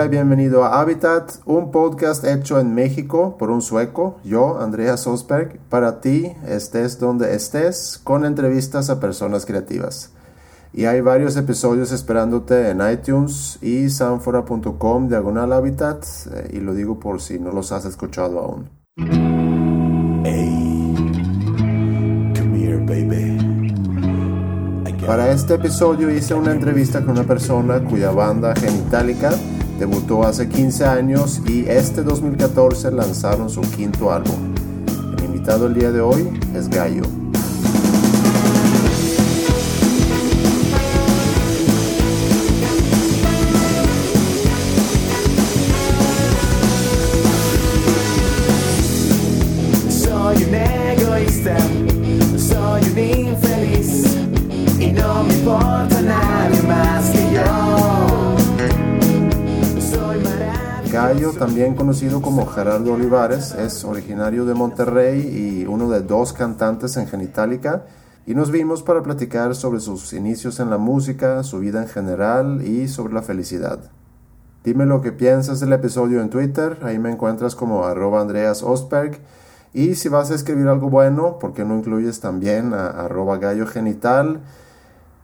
Hola y bienvenido a Habitat, un podcast hecho en México por un sueco, yo, Andrea Sosberg, para ti, estés donde estés, con entrevistas a personas creativas. Y hay varios episodios esperándote en iTunes y sanfora.com diagonal Habitat, eh, y lo digo por si no los has escuchado aún. Para este episodio hice una entrevista con una persona cuya banda Genitalica Debutó hace 15 años y este 2014 lanzaron su quinto álbum. El invitado el día de hoy es Gallo. También conocido como Gerardo Olivares, es originario de Monterrey y uno de dos cantantes en Genitalica. Y nos vimos para platicar sobre sus inicios en la música, su vida en general y sobre la felicidad. Dime lo que piensas del episodio en Twitter, ahí me encuentras como arroba Andreas Ostberg. Y si vas a escribir algo bueno, ¿por qué no incluyes también a arroba gallo genital?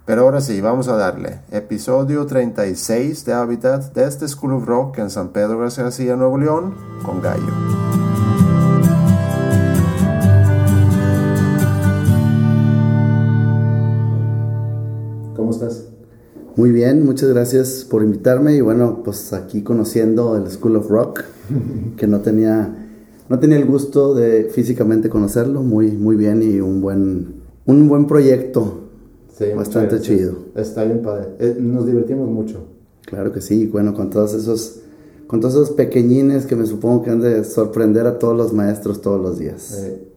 Pero ahora sí, vamos a darle. Episodio 36 de Habitat desde este School of Rock en San Pedro García, Nuevo León, con Gallo. ¿Cómo estás? Muy bien, muchas gracias por invitarme y bueno, pues aquí conociendo el School of Rock, que no tenía, no tenía el gusto de físicamente conocerlo, muy, muy bien y un buen, un buen proyecto Bastante chido. Está bien padre. Eh, nos divertimos mucho. Claro que sí, bueno, con todos esos con todos esos pequeñines que me supongo que han de sorprender a todos los maestros todos los días. Eh,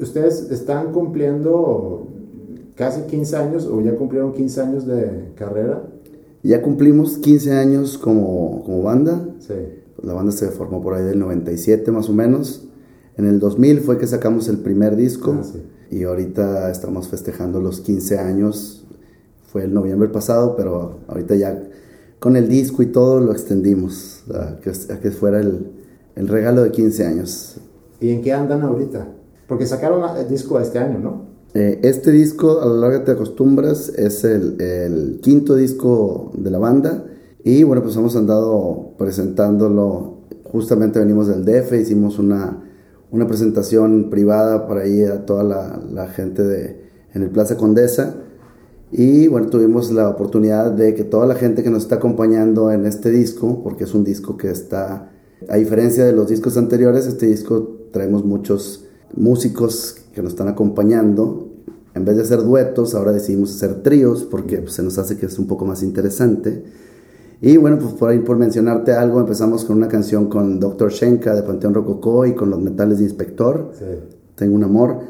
¿Ustedes están cumpliendo casi 15 años o ya cumplieron 15 años de carrera? Ya cumplimos 15 años como, como banda. Sí. La banda se formó por ahí del 97 más o menos. En el 2000 fue que sacamos el primer disco. Ah, sí y ahorita estamos festejando los 15 años. Fue el noviembre pasado, pero ahorita ya con el disco y todo lo extendimos a que, que fuera el, el, regalo de 15 años. ¿Y en qué andan ahorita? Porque sacaron el disco este año, ¿no? Eh, este disco, a lo largo te acostumbras, es el, el, quinto disco de la banda. Y bueno, pues hemos andado presentándolo. Justamente venimos del DF, hicimos una una presentación privada para ahí a toda la, gente de, en el Plaza Condesa. Y bueno, tuvimos la oportunidad de que toda la gente que nos está acompañando en este disco, porque es un disco que está, a diferencia de los discos anteriores, este disco traemos muchos músicos que nos están acompañando. En vez de hacer duetos, ahora decidimos hacer tríos porque pues, se nos hace que es un poco más interesante. Y bueno, pues por ahí por mencionarte algo, empezamos con una canción con Dr. Shenka de Panteón Rococó y con los metales de Inspector. Tengo un amor.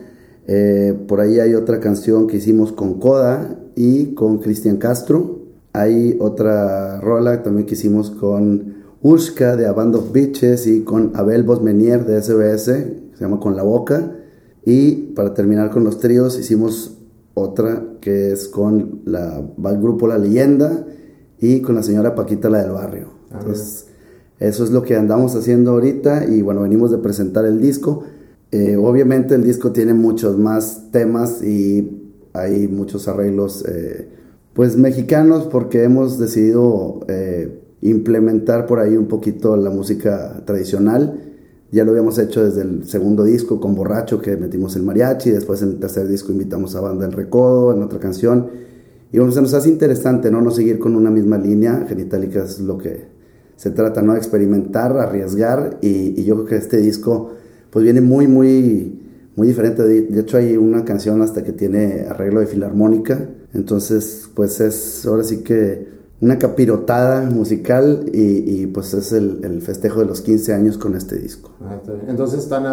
Eh, por ahí hay otra canción que hicimos con Coda y con Cristian Castro. Hay otra rola también que hicimos con Ushka de A Band of Bitches y con Abel Bosmenier de SBS, que se llama Con la Boca. Y para terminar con los tríos hicimos otra que es con la, el grupo La Leyenda y con la señora Paquita, la del barrio. Ah, Entonces, eso es lo que andamos haciendo ahorita y bueno, venimos de presentar el disco. Eh, obviamente el disco tiene muchos más temas y hay muchos arreglos eh, pues mexicanos porque hemos decidido eh, implementar por ahí un poquito la música tradicional. Ya lo habíamos hecho desde el segundo disco con Borracho que metimos el mariachi, después en el tercer disco invitamos a Banda El Recodo en otra canción y bueno, se nos hace interesante, ¿no? No seguir con una misma línea, Genitalica es lo que se trata, ¿no? Experimentar, arriesgar y, yo creo que este disco pues viene muy, muy, muy diferente. De, hecho hay una canción hasta que tiene arreglo de filarmónica, entonces pues es ahora sí que una capirotada musical y, pues es el, festejo de los 15 años con este disco. Ah, entonces están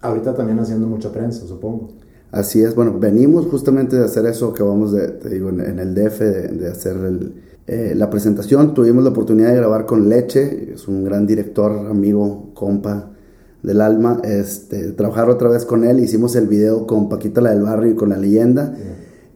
ahorita también haciendo mucha prensa, supongo. Así es, bueno, venimos justamente de hacer eso que vamos de, te digo, en, el DF, de, hacer eh, la presentación. Tuvimos la oportunidad de grabar con Leche, es un gran director, amigo, compa del alma. Este, trabajar otra vez con él, hicimos el video con Paquita la del Barrio y con La Leyenda.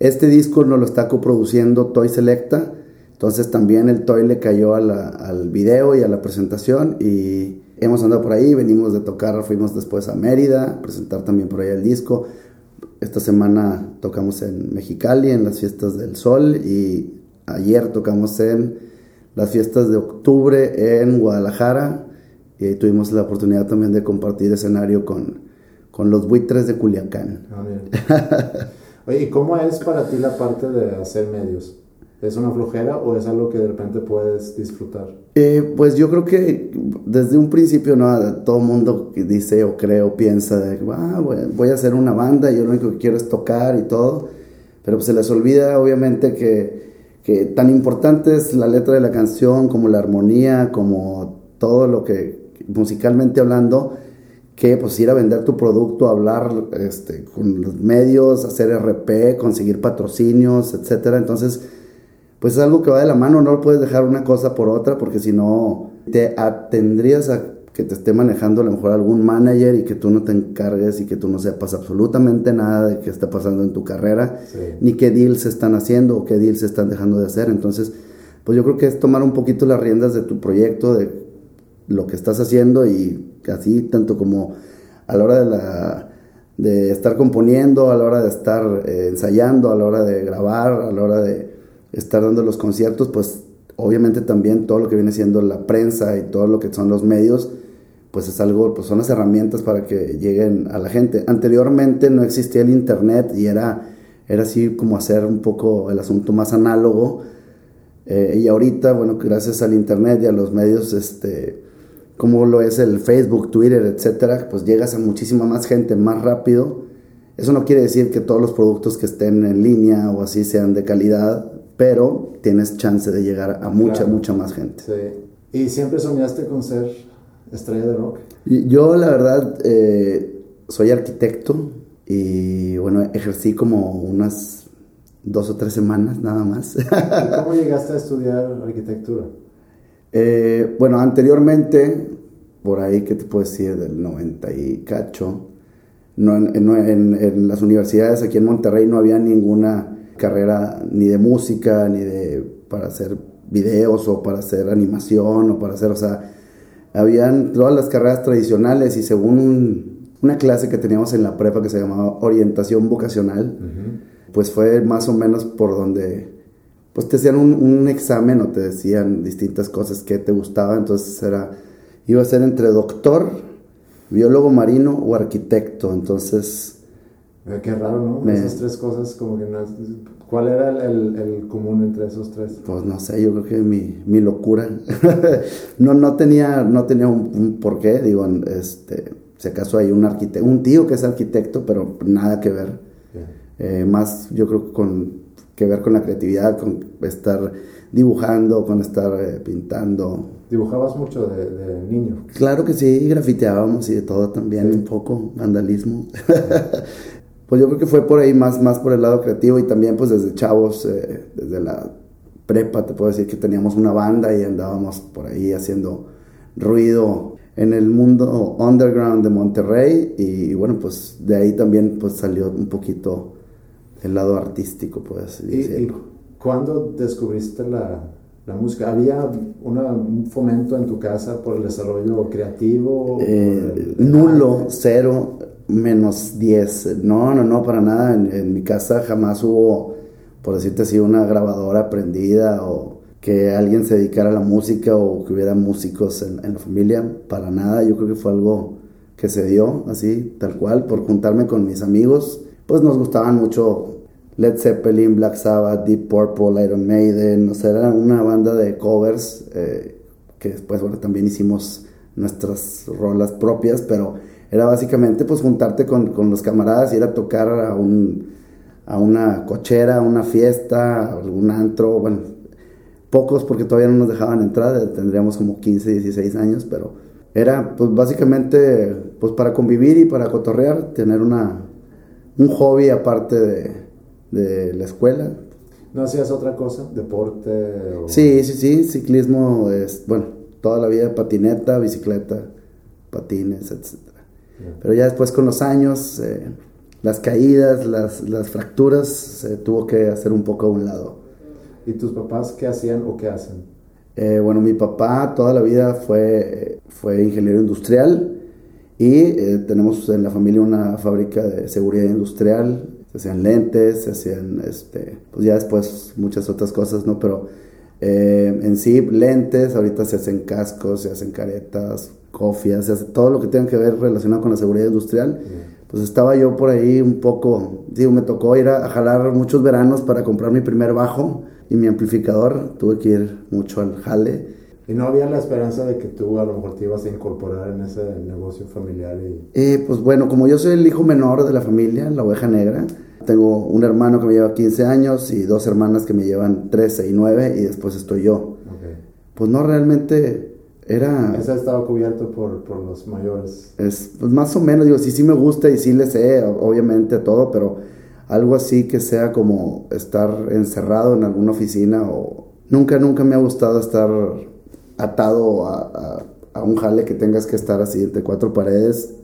Este disco nos lo está coproduciendo Toy Selecta. Entonces también el Toy le cayó al video y a la presentación y hemos andado por ahí, venimos de tocar, fuimos después a Mérida, a presentar también por ahí el disco. Esta semana tocamos en Mexicali, en las fiestas del sol y ayer tocamos en las fiestas de octubre en Guadalajara y tuvimos la oportunidad también de compartir escenario con, con los buitres de Culiacán. Ah, Oye, ¿y cómo es para ti la parte de hacer medios? ¿Es una flojera o es algo que de repente puedes disfrutar? Eh, pues yo creo que desde un principio no todo mundo dice o cree o piensa de ah, voy a hacer una banda y yo lo único que quiero es tocar y todo, pero pues se les olvida obviamente que, que tan importante es la letra de la canción como la armonía, como todo lo que musicalmente hablando, que pues ir a vender tu producto, hablar este, con los medios, hacer RP, conseguir patrocinios, etcétera. Entonces, pues es algo que va de la mano, no puedes dejar una cosa por otra porque si no te atendrías a que te esté manejando a lo mejor algún manager y que tú no te encargues y que tú no sepas absolutamente nada de qué está pasando en tu carrera, ni qué deals se están haciendo o qué deals se están dejando de hacer. Entonces, pues yo creo que es tomar un poquito las riendas de tu proyecto, de lo que estás haciendo y así tanto como a la hora de la de estar componiendo, a la hora de estar eh, ensayando, a la hora de grabar, a la hora de estar dando los conciertos, pues obviamente también todo lo que viene siendo la prensa y todo lo que son los medios, pues es algo, pues son las herramientas para que lleguen a la gente. Anteriormente no existía el internet y era, era así como hacer un poco el asunto más análogo. Eh, y ahorita, bueno, gracias al internet y a los medios, este, como lo es el Facebook, Twitter, etcétera, pues llegas a muchísima más gente más rápido. Eso no quiere decir que todos los productos que estén en línea o así sean de calidad, pero tienes chance de llegar a mucha, mucha más gente. Sí. ¿Y siempre soñaste con ser estrella de rock? Yo, la verdad, eh, soy arquitecto y, bueno, ejercí como unas dos o tres semanas nada más. ¿Cómo llegaste a estudiar arquitectura? Eh, bueno, anteriormente, por ahí, ¿qué te puedo decir? Del 90 y cacho, no, en, en las universidades aquí en Monterrey no había ninguna carrera ni de música, ni de para hacer videos o para hacer animación o para hacer, o sea, habían todas las carreras tradicionales y según una clase que teníamos en la prepa que se llamaba orientación vocacional, pues fue más o menos por donde, pues te hacían un, un, examen o te decían distintas cosas que te gustaban, entonces era, iba a ser entre doctor, biólogo marino o arquitecto, entonces Qué raro, ¿no? Esas tres cosas, como que no. ¿Cuál era el, el, común entre esos tres? Pues no sé, yo creo que mi, mi locura. no, no tenía, no tenía un, porqué, digo, este, si acaso hay un arquitecto, un tío que es arquitecto, pero nada que ver. Eh, más, yo creo, con que ver con la creatividad, con estar dibujando, con estar eh, pintando. ¿Dibujabas mucho de, de, niño? Claro que sí, grafiteábamos y de todo también, un poco, vandalismo. pues yo creo que fue por ahí más, más por el lado creativo y también pues desde chavos, eh, desde la prepa, te puedo decir que teníamos una banda y andábamos por ahí haciendo ruido en el mundo underground de Monterrey y, bueno, pues de ahí también pues salió un poquito el lado artístico, pues. ¿Y, ¿Y cuándo descubriste la, la música? ¿Había un fomento en tu casa por el desarrollo creativo? Eh, nulo, cero menos 10. No, no, no, para nada. En, mi casa jamás hubo, por decirte así, una grabadora prendida o que alguien se dedicara a la música o que hubiera músicos en, la familia. Para nada. Yo creo que fue algo que se dio así, tal cual, por juntarme con mis amigos. Pues nos gustaban mucho Led Zeppelin, Black Sabbath, Deep Purple, Iron Maiden. O sea, era una banda de covers eh, que después, bueno, también hicimos nuestras rolas propias, pero era básicamente pues juntarte con, con los camaradas, ir a tocar a, un, a una cochera, a una fiesta, a algún antro, bueno, pocos porque todavía no nos dejaban entrar, tendríamos como 15, 16 años, pero era pues básicamente pues para convivir y para cotorrear, tener una, un hobby aparte de, de la escuela. ¿No hacías otra cosa? ¿Deporte? Sí, sí, sí, ciclismo, es, bueno, toda la vida patineta, bicicleta, patines, etc. Pero ya después con los años, eh, las caídas, las, las, fracturas, se tuvo que hacer un poco a un lado. ¿Y tus papás qué hacían o qué hacen? Eh, bueno, mi papá toda la vida fue, fue ingeniero industrial y eh, tenemos en la familia una fábrica de seguridad industrial. Se hacían lentes, se hacían, este, pues ya después muchas otras cosas, ¿no? Pero en sí, lentes, ahorita se hacen cascos, se hacen caretas, cofias, se hace todo lo que tenga que ver relacionado con la seguridad industrial. Pues estaba yo por ahí un poco, digo, me tocó ir a, jalar muchos veranos para comprar mi primer bajo y mi amplificador. Tuve que ir mucho al jale. ¿Y no había la esperanza de que tú a lo mejor te ibas a incorporar en ese negocio familiar? Y... Eh, pues bueno, como yo soy el hijo menor de la familia, la oveja negra, tengo un hermano que me lleva 15 años y dos hermanas que me llevan 13 y 9 y después estoy yo. Pues no, realmente era... Ese estaba cubierto por, por los mayores. Es pues más o menos, digo, sí, sí me gusta y sí le sé, obviamente, todo, pero algo así que sea como estar encerrado en alguna oficina o... Nunca, nunca me ha gustado estar atado a, a, a un jale que tengas que estar así entre cuatro paredes.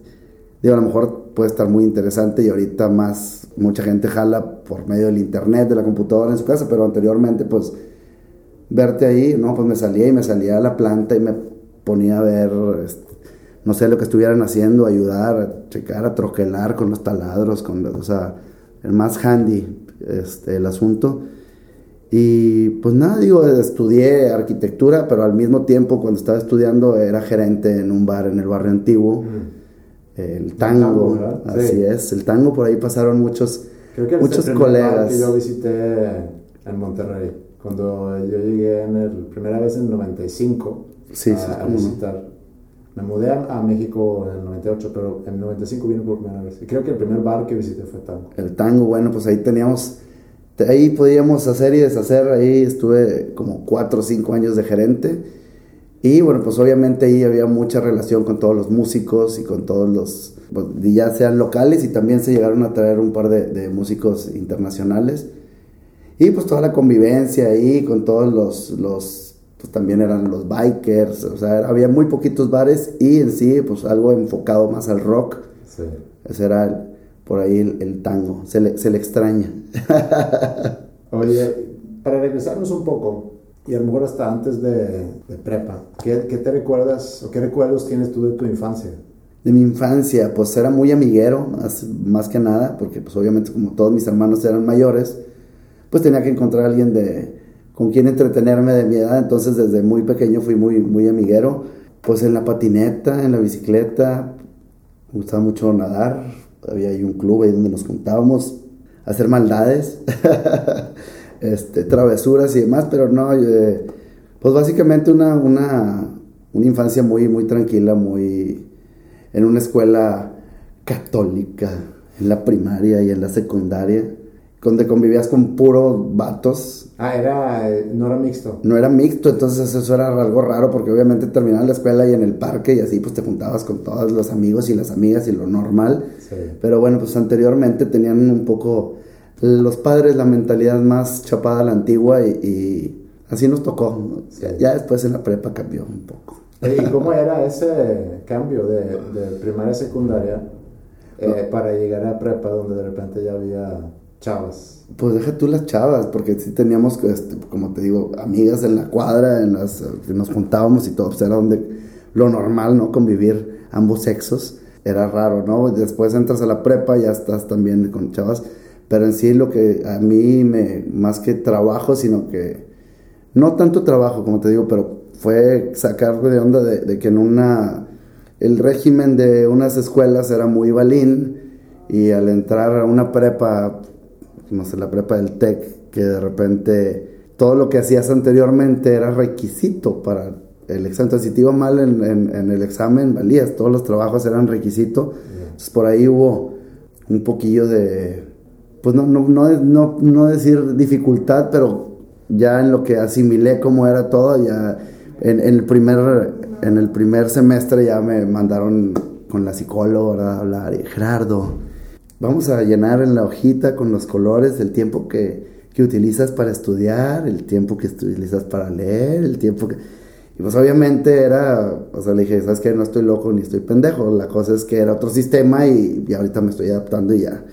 Digo, a lo mejor puede estar muy interesante y ahorita más mucha gente jala por medio del internet, de la computadora en su casa, pero anteriormente pues verte ahí, no, pues me salía y me salía a la planta y me ponía a ver, este, no sé, lo que estuvieran haciendo, ayudar, a checar, a troquelar con los taladros, con, o sea, el más handy este, el asunto. Y pues nada, digo, estudié arquitectura, pero al mismo tiempo cuando estaba estudiando era gerente en un bar en el barrio antiguo. Mm el tango, así es, el tango por ahí pasaron muchos, Creo que muchos el colegas. que yo visité en Monterrey, cuando yo llegué en el primera vez en 95 sí, a, visitar. Me mudé a, México en el 98, pero en el 95 vine por primera vez. Y creo que el primer bar que visité fue Tango. El Tango, bueno, pues ahí teníamos, ahí podíamos hacer y deshacer, ahí estuve como 4 o 5 años de gerente y bueno, pues obviamente ahí había mucha relación con todos los músicos y con todos los, pues, ya sean locales y también se llegaron a traer un par de, músicos internacionales. Y pues toda la convivencia ahí con todos los, los, pues también eran los bikers, o sea, había muy poquitos bares y en sí pues algo enfocado más al rock. Sí. Ese era por ahí el, tango, se le, se le extraña. Oye, para regresarnos un poco, y a lo mejor hasta antes de, prepa. ¿Qué, te recuerdas o qué recuerdos tienes tú de tu infancia? De mi infancia, pues era muy amiguero, más, que nada, porque pues obviamente como todos mis hermanos eran mayores, pues tenía que encontrar a alguien de, con quien entretenerme de mi edad, entonces desde muy pequeño fui muy, muy amiguero, pues en la patineta, en la bicicleta, me gustaba mucho nadar, había ahí un club ahí donde nos juntábamos hacer maldades. este, travesuras y demás, pero no, eh, pues básicamente una, una, una, infancia muy, muy tranquila, muy en una escuela católica, en la primaria y en la secundaria, donde convivías con puros vatos. Ah, era, no era mixto. No era mixto, entonces eso era algo raro porque obviamente terminaba la escuela y en el parque y así pues te juntabas con todos los amigos y las amigas y lo normal. Pero bueno, pues anteriormente tenían un poco los padres la mentalidad más chapada a la antigua y, así nos tocó. Ya, después en la prepa cambió un poco. ¿Y cómo era ese cambio de, primaria a secundaria eh, para llegar a prepa donde de repente ya había chavas? Pues deja tú las chavas, porque sí teníamos, este, como te digo, amigas en la cuadra, en las nos juntábamos y todo, pues era donde lo normal, ¿no? Convivir ambos sexos, era raro, ¿no? Después entras a la prepa, ya estás también con chavas pero en sí lo que a mí me, más que trabajo, sino que, no tanto trabajo, como te digo, pero fue sacarme de onda de, que en una, el régimen de unas escuelas era muy balín y al entrar a una prepa, no sé, la prepa del TEC, que de repente todo lo que hacías anteriormente era requisito para el examen. Entonces, si te iba mal en, el examen, valías, todos los trabajos eran requisito. Entonces, por ahí hubo un poquillo de pues no, no, no, no, decir dificultad, pero ya en lo que asimilé cómo era todo, ya en, el, primer, en el primer semestre ya me mandaron con la psicóloga a hablar, y Gerardo, vamos a llenar en la hojita con los colores el tiempo que, que utilizas para estudiar, el tiempo que utilizas para leer, el tiempo que... Y pues obviamente era, o sea, le dije, ¿sabes qué? No estoy loco ni estoy pendejo, la cosa es que era otro sistema y, y ahorita me estoy adaptando y ya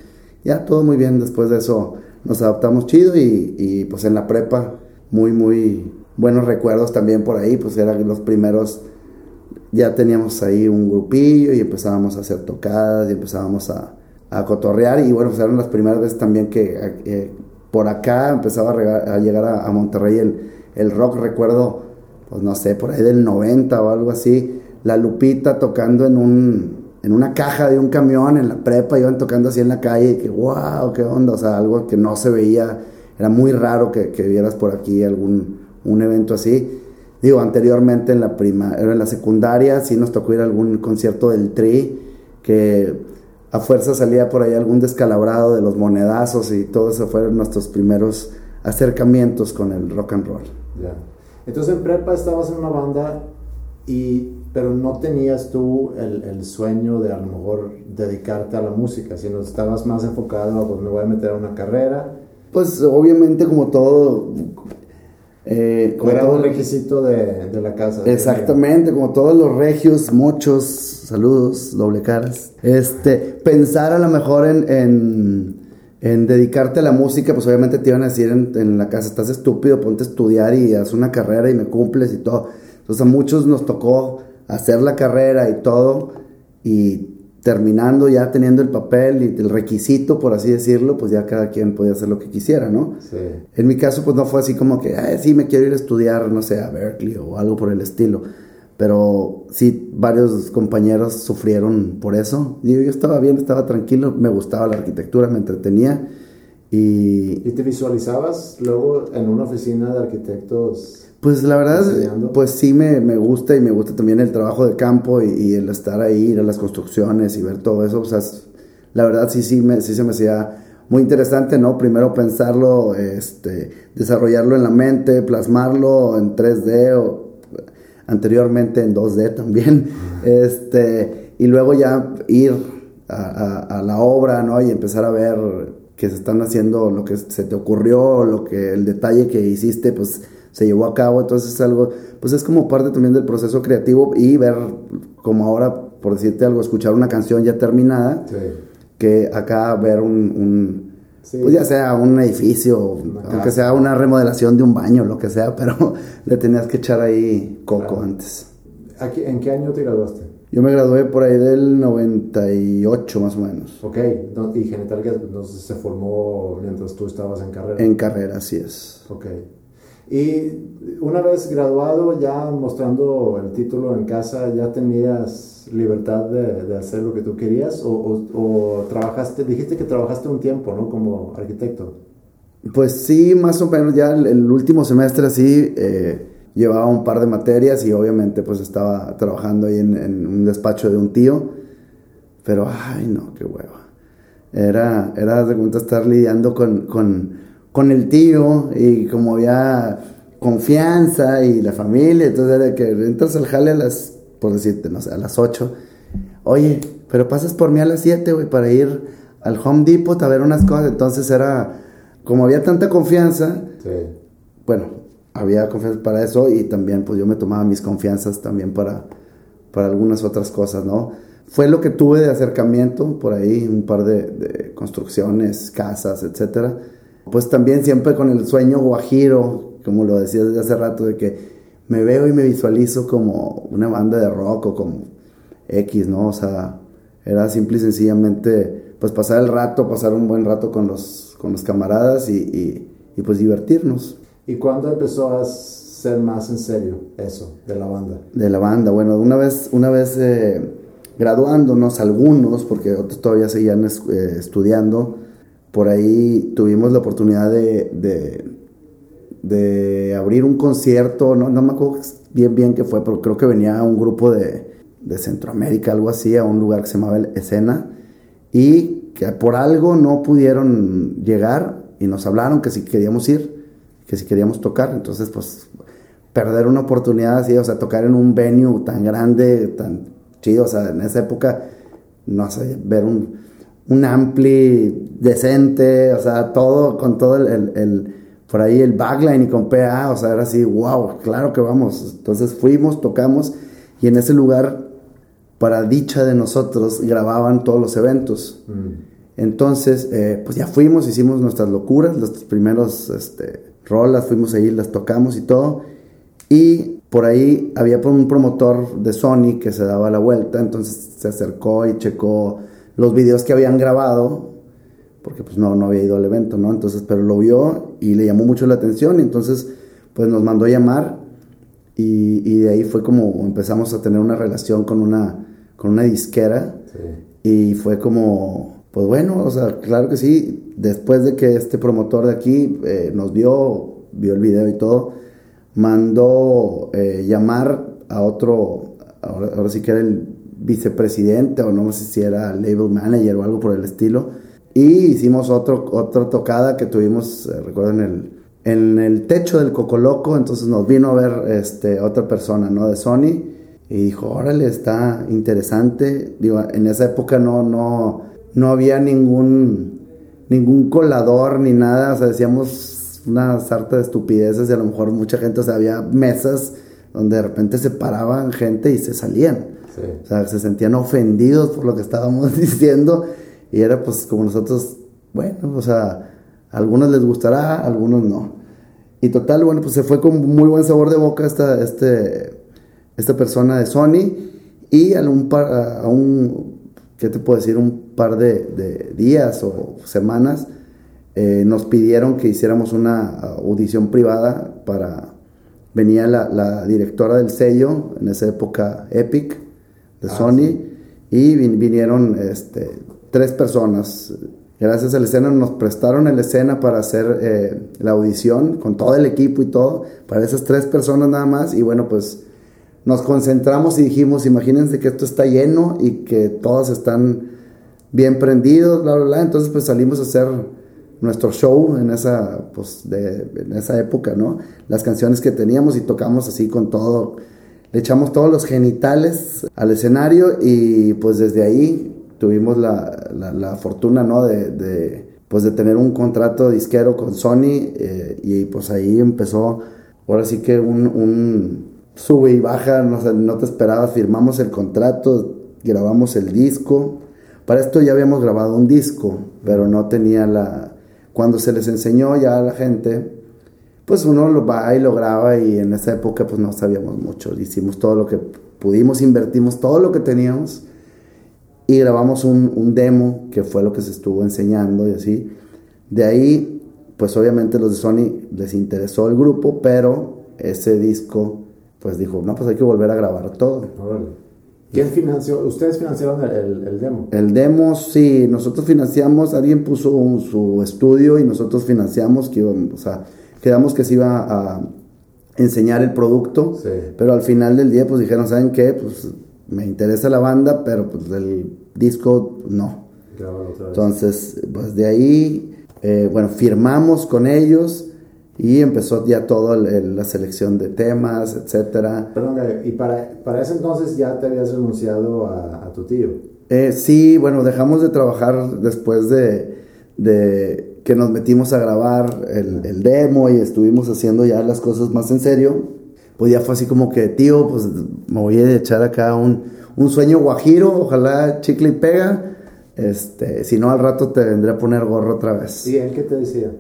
ya todo muy bien, después de eso nos adaptamos chido y, pues en la prepa muy, muy buenos recuerdos también por ahí, pues eran los primeros, ya teníamos ahí un grupillo y empezábamos a hacer tocadas y empezábamos a, a cotorrear y bueno, pues eran las primeras veces también que eh, por acá empezaba a, llegar a, Monterrey el, el, rock, recuerdo, pues no sé, por ahí del 90 o algo así, la Lupita tocando en un en una caja de un camión en la prepa, iban tocando así en la calle, y que wow, qué onda, o sea, algo que no se veía, era muy raro que, que vieras por aquí algún un evento así. Digo, anteriormente en la prima, en la secundaria sí nos tocó ir a algún concierto del Tri, que a fuerza salía por ahí algún descalabrado de los monedazos y todo eso fueron nuestros primeros acercamientos con el rock and roll. Ya. Entonces en prepa estabas en una banda y pero no tenías tú el, el, sueño de a lo mejor dedicarte a la música, sino estabas más enfocado a pues me voy a meter a una carrera. Pues obviamente como todo eh, como era un requisito de, de la casa. Exactamente, como todos los regios, muchos, saludos, doble caras. Este, pensar a lo mejor en, en, en, dedicarte a la música, pues obviamente te iban a decir en, en, la casa, estás estúpido, ponte a estudiar y haz una carrera y me cumples y todo. Entonces a muchos nos tocó hacer la carrera y todo y terminando ya teniendo el papel y el requisito, por así decirlo, pues ya cada quien podía hacer lo que quisiera, ¿no? Sí. En mi caso, pues no fue así como que, Ay, sí, me quiero ir a estudiar, no sé, a Berkeley o algo por el estilo. Pero sí, varios compañeros sufrieron por eso. yo estaba bien, estaba tranquilo, me gustaba la arquitectura, me entretenía. Y, ¿Y te visualizabas luego en una oficina de arquitectos pues la verdad, pues sí me, me, gusta y me gusta también el trabajo de campo y, el estar ahí, ir a las construcciones y ver todo eso. O sea, la verdad sí, sí, me, sí se me hacía muy interesante, ¿no? Primero pensarlo, este, desarrollarlo en la mente, plasmarlo en 3D o anteriormente en 2D también, este, y luego ya ir a, a, la obra, ¿no? Y empezar a ver que se están haciendo lo que se te ocurrió, lo que el detalle que hiciste, pues se llevó a cabo, entonces es algo, pues es como parte también del proceso creativo y ver como ahora, por decirte algo, escuchar una canción ya terminada, que acá ver un, pues ya sea un edificio, aunque sea una remodelación de un baño, lo que sea, pero le tenías que echar ahí coco antes. ¿En qué año te graduaste? Yo me gradué por ahí del 98 más o menos. Ok, y Genital se formó mientras tú estabas en carrera. En carrera, así es. Ok. Y una vez graduado, ya mostrando el título en casa, ¿ya tenías libertad de, hacer lo que tú querías? O, trabajaste, dijiste que trabajaste un tiempo, ¿no? Como arquitecto. Pues sí, más o menos, ya el, último semestre así, eh, llevaba un par de materias y obviamente pues estaba trabajando ahí en, un despacho de un tío. Pero, ay, no, qué hueva. Era, era de cuenta estar lidiando con con el tío y como había confianza y la familia, entonces de que entras al jale a las, por decirte, no sé, a las 8, oye, pero pasas por mí a las 7, güey, para ir al Home Depot a ver unas cosas, entonces era, como había tanta confianza, bueno, había confianza para eso y también pues yo me tomaba mis confianzas también para, para algunas otras cosas, ¿no? Fue lo que tuve de acercamiento por ahí, un par de, de construcciones, casas, etcétera pues también siempre con el sueño guajiro, como lo decía desde hace rato, de que me veo y me visualizo como una banda de rock o como X, ¿no? O sea, era simple y sencillamente pues pasar el rato, pasar un buen rato con los, con los camaradas y, y, pues divertirnos. ¿Y cuándo empezó a ser más en serio eso de la banda? De la banda, bueno, una vez, una vez eh, graduándonos algunos, porque otros todavía seguían eh, estudiando, por ahí tuvimos la oportunidad de, de, abrir un concierto, no, no, me acuerdo bien bien qué fue, pero creo que venía un grupo de, de Centroamérica, algo así, a un lugar que se llamaba Escena, y que por algo no pudieron llegar y nos hablaron que si queríamos ir, que si queríamos tocar, entonces pues perder una oportunidad así, o sea, tocar en un venue tan grande, tan chido, o sea, en esa época, no sé, ver un un ampli decente, o sea, todo con todo el, el, por ahí el backline y con PA, o sea, era así, wow, claro que vamos. Entonces fuimos, tocamos y en ese lugar, para dicha de nosotros, grababan todos los eventos. Mm. Entonces, eh, pues ya fuimos, hicimos nuestras locuras, los primeros este, rolas, fuimos ahí, las tocamos y todo. Y por ahí había un promotor de Sony que se daba la vuelta, entonces se acercó y checó los videos que habían grabado, porque pues no, no había ido al evento, ¿no? Entonces, pero lo vio y le llamó mucho la atención, y entonces pues nos mandó a llamar y, y de ahí fue como empezamos a tener una relación con una, con una disquera. Y fue como, pues bueno, o sea, claro que sí, después de que este promotor de aquí eh, nos vio, vio el video y todo, mandó eh, llamar a otro, ahora, ahora, sí que era el vicepresidente o no sé si era label manager o algo por el estilo. Y hicimos otro, otra tocada que tuvimos, eh, recuerdo, en el, en el techo del Cocoloco. Entonces nos vino a ver este, otra persona, ¿no? De Sony. Y dijo, órale, está interesante. Digo, en esa época no, no, no había ningún, ningún colador ni nada. O sea, decíamos una sarta de estupideces y a lo mejor mucha gente, o sea, había mesas donde de repente se paraban gente y se salían. Sí. O sea, se sentían ofendidos por lo que estábamos diciendo y era pues como nosotros, bueno, o sea, a algunos les gustará, a algunos no. Y total, bueno, pues se fue con muy buen sabor de boca esta, este, esta persona de Sony y a un par, a un, ¿qué te puedo decir? Un par de, de días o semanas eh, nos pidieron que hiciéramos una audición privada para... Venía la, la directora del sello, en esa época Epic, de ah, Sony, sí. y vin, vinieron este, tres personas. Gracias a la escena nos prestaron la escena para hacer eh, la audición con todo el equipo y todo, para esas tres personas nada más. Y bueno, pues nos concentramos y dijimos, imagínense que esto está lleno y que todos están bien prendidos, bla, bla, bla. Entonces pues salimos a hacer nuestro show en esa, pues, de, en esa época, ¿no? Las canciones que teníamos y tocamos así con todo, le echamos todos los genitales al escenario y pues desde ahí tuvimos la, la, fortuna, ¿no? De, de, pues de tener un contrato disquero con Sony eh, y pues ahí empezó, ahora sí que un, un sube y baja, no, no te esperabas, firmamos el contrato, grabamos el disco. Para esto ya habíamos grabado un disco, pero no tenía la... Cuando se les enseñó ya a la gente, pues uno lo va y lo graba y en esa época pues no sabíamos mucho. Hicimos todo lo que pudimos, invertimos todo lo que teníamos y grabamos un, demo que fue lo que se estuvo enseñando y así. De ahí, pues obviamente los de Sony les interesó el grupo, pero ese disco, pues dijo, no, pues hay que volver a grabar todo. ¿Quién financió? ¿Ustedes financiaron el, el, demo? El demo, sí, nosotros financiamos, alguien puso un, su estudio y nosotros financiamos, que o sea, quedamos que se iba a enseñar el producto, sí. pero al final del día pues dijeron, ¿saben qué? Pues me interesa la banda, pero pues el disco no. Entonces, pues de ahí, eh, bueno, firmamos con ellos y empezó ya toda la selección de temas, etcétera. Perdón, ¿y para, para ese entonces ya te habías renunciado a, a tu tío? Eh, sí, bueno, dejamos de trabajar después de, de que nos metimos a grabar el, el, demo y estuvimos haciendo ya las cosas más en serio. Pues ya fue así como que, tío, pues me voy a echar acá un, un sueño guajiro, ojalá chicle y pega. Este, si no, al rato te vendré a poner gorro otra vez. ¿Y él qué te decía?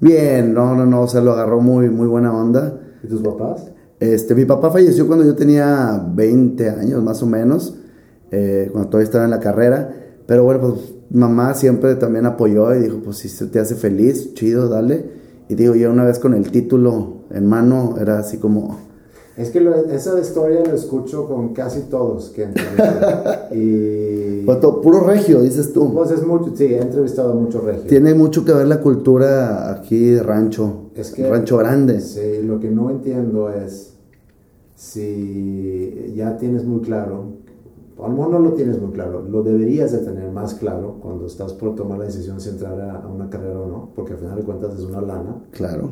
Bien, no, no, no, o sea, lo agarró muy, muy buena onda. ¿Y tus papás? Este, mi papá falleció cuando yo tenía 20 años, más o menos, eh, cuando todavía estaba en la carrera. Pero bueno, pues mamá siempre también apoyó y dijo, pues si se te hace feliz, chido, dale. Y digo, yo una vez con el título en mano, era así como, es que lo, esa historia lo escucho con casi todos que y pues puro regio, dices tú. Pues es mucho, sí, he entrevistado a mucho regio. Tiene mucho que ver la cultura aquí de rancho, es que, rancho grande. Sí, lo que no entiendo es si ya tienes muy claro, a lo mejor no lo tienes muy claro, lo deberías de tener más claro cuando estás por tomar la decisión si entrar a, a una carrera o no, porque al final de cuentas es una lana. Claro.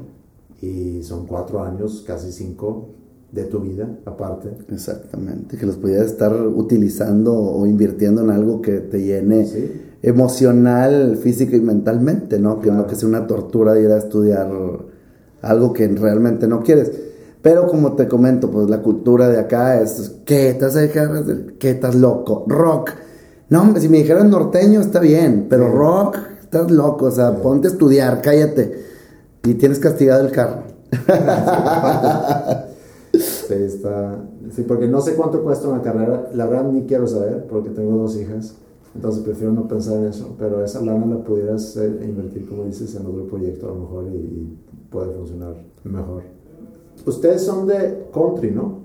Y son cuatro años, casi cinco, de tu vida aparte. Exactamente, que los pudieras estar utilizando o invirtiendo en algo que te llene sí. emocional, física y mentalmente, ¿no? Que no que sea una tortura ir a estudiar algo que realmente no quieres. Pero como te comento, pues la cultura de acá es, ¿qué? ¿Estás, ¿Qué? ¿Estás loco? Rock. No, hombre, si me dijeran norteño está bien, pero sí. rock, estás loco, o sea, sí. ponte a estudiar, cállate. Y tienes castigado el carro. está. Sí, porque no sé cuánto cuesta una carrera. La verdad ni quiero saber porque tengo dos hijas. Entonces prefiero no pensar en eso. Pero esa lana la pudieras eh, invertir, como dices, en otro proyecto a lo mejor y, y puede funcionar mejor. Ustedes son de country, ¿no?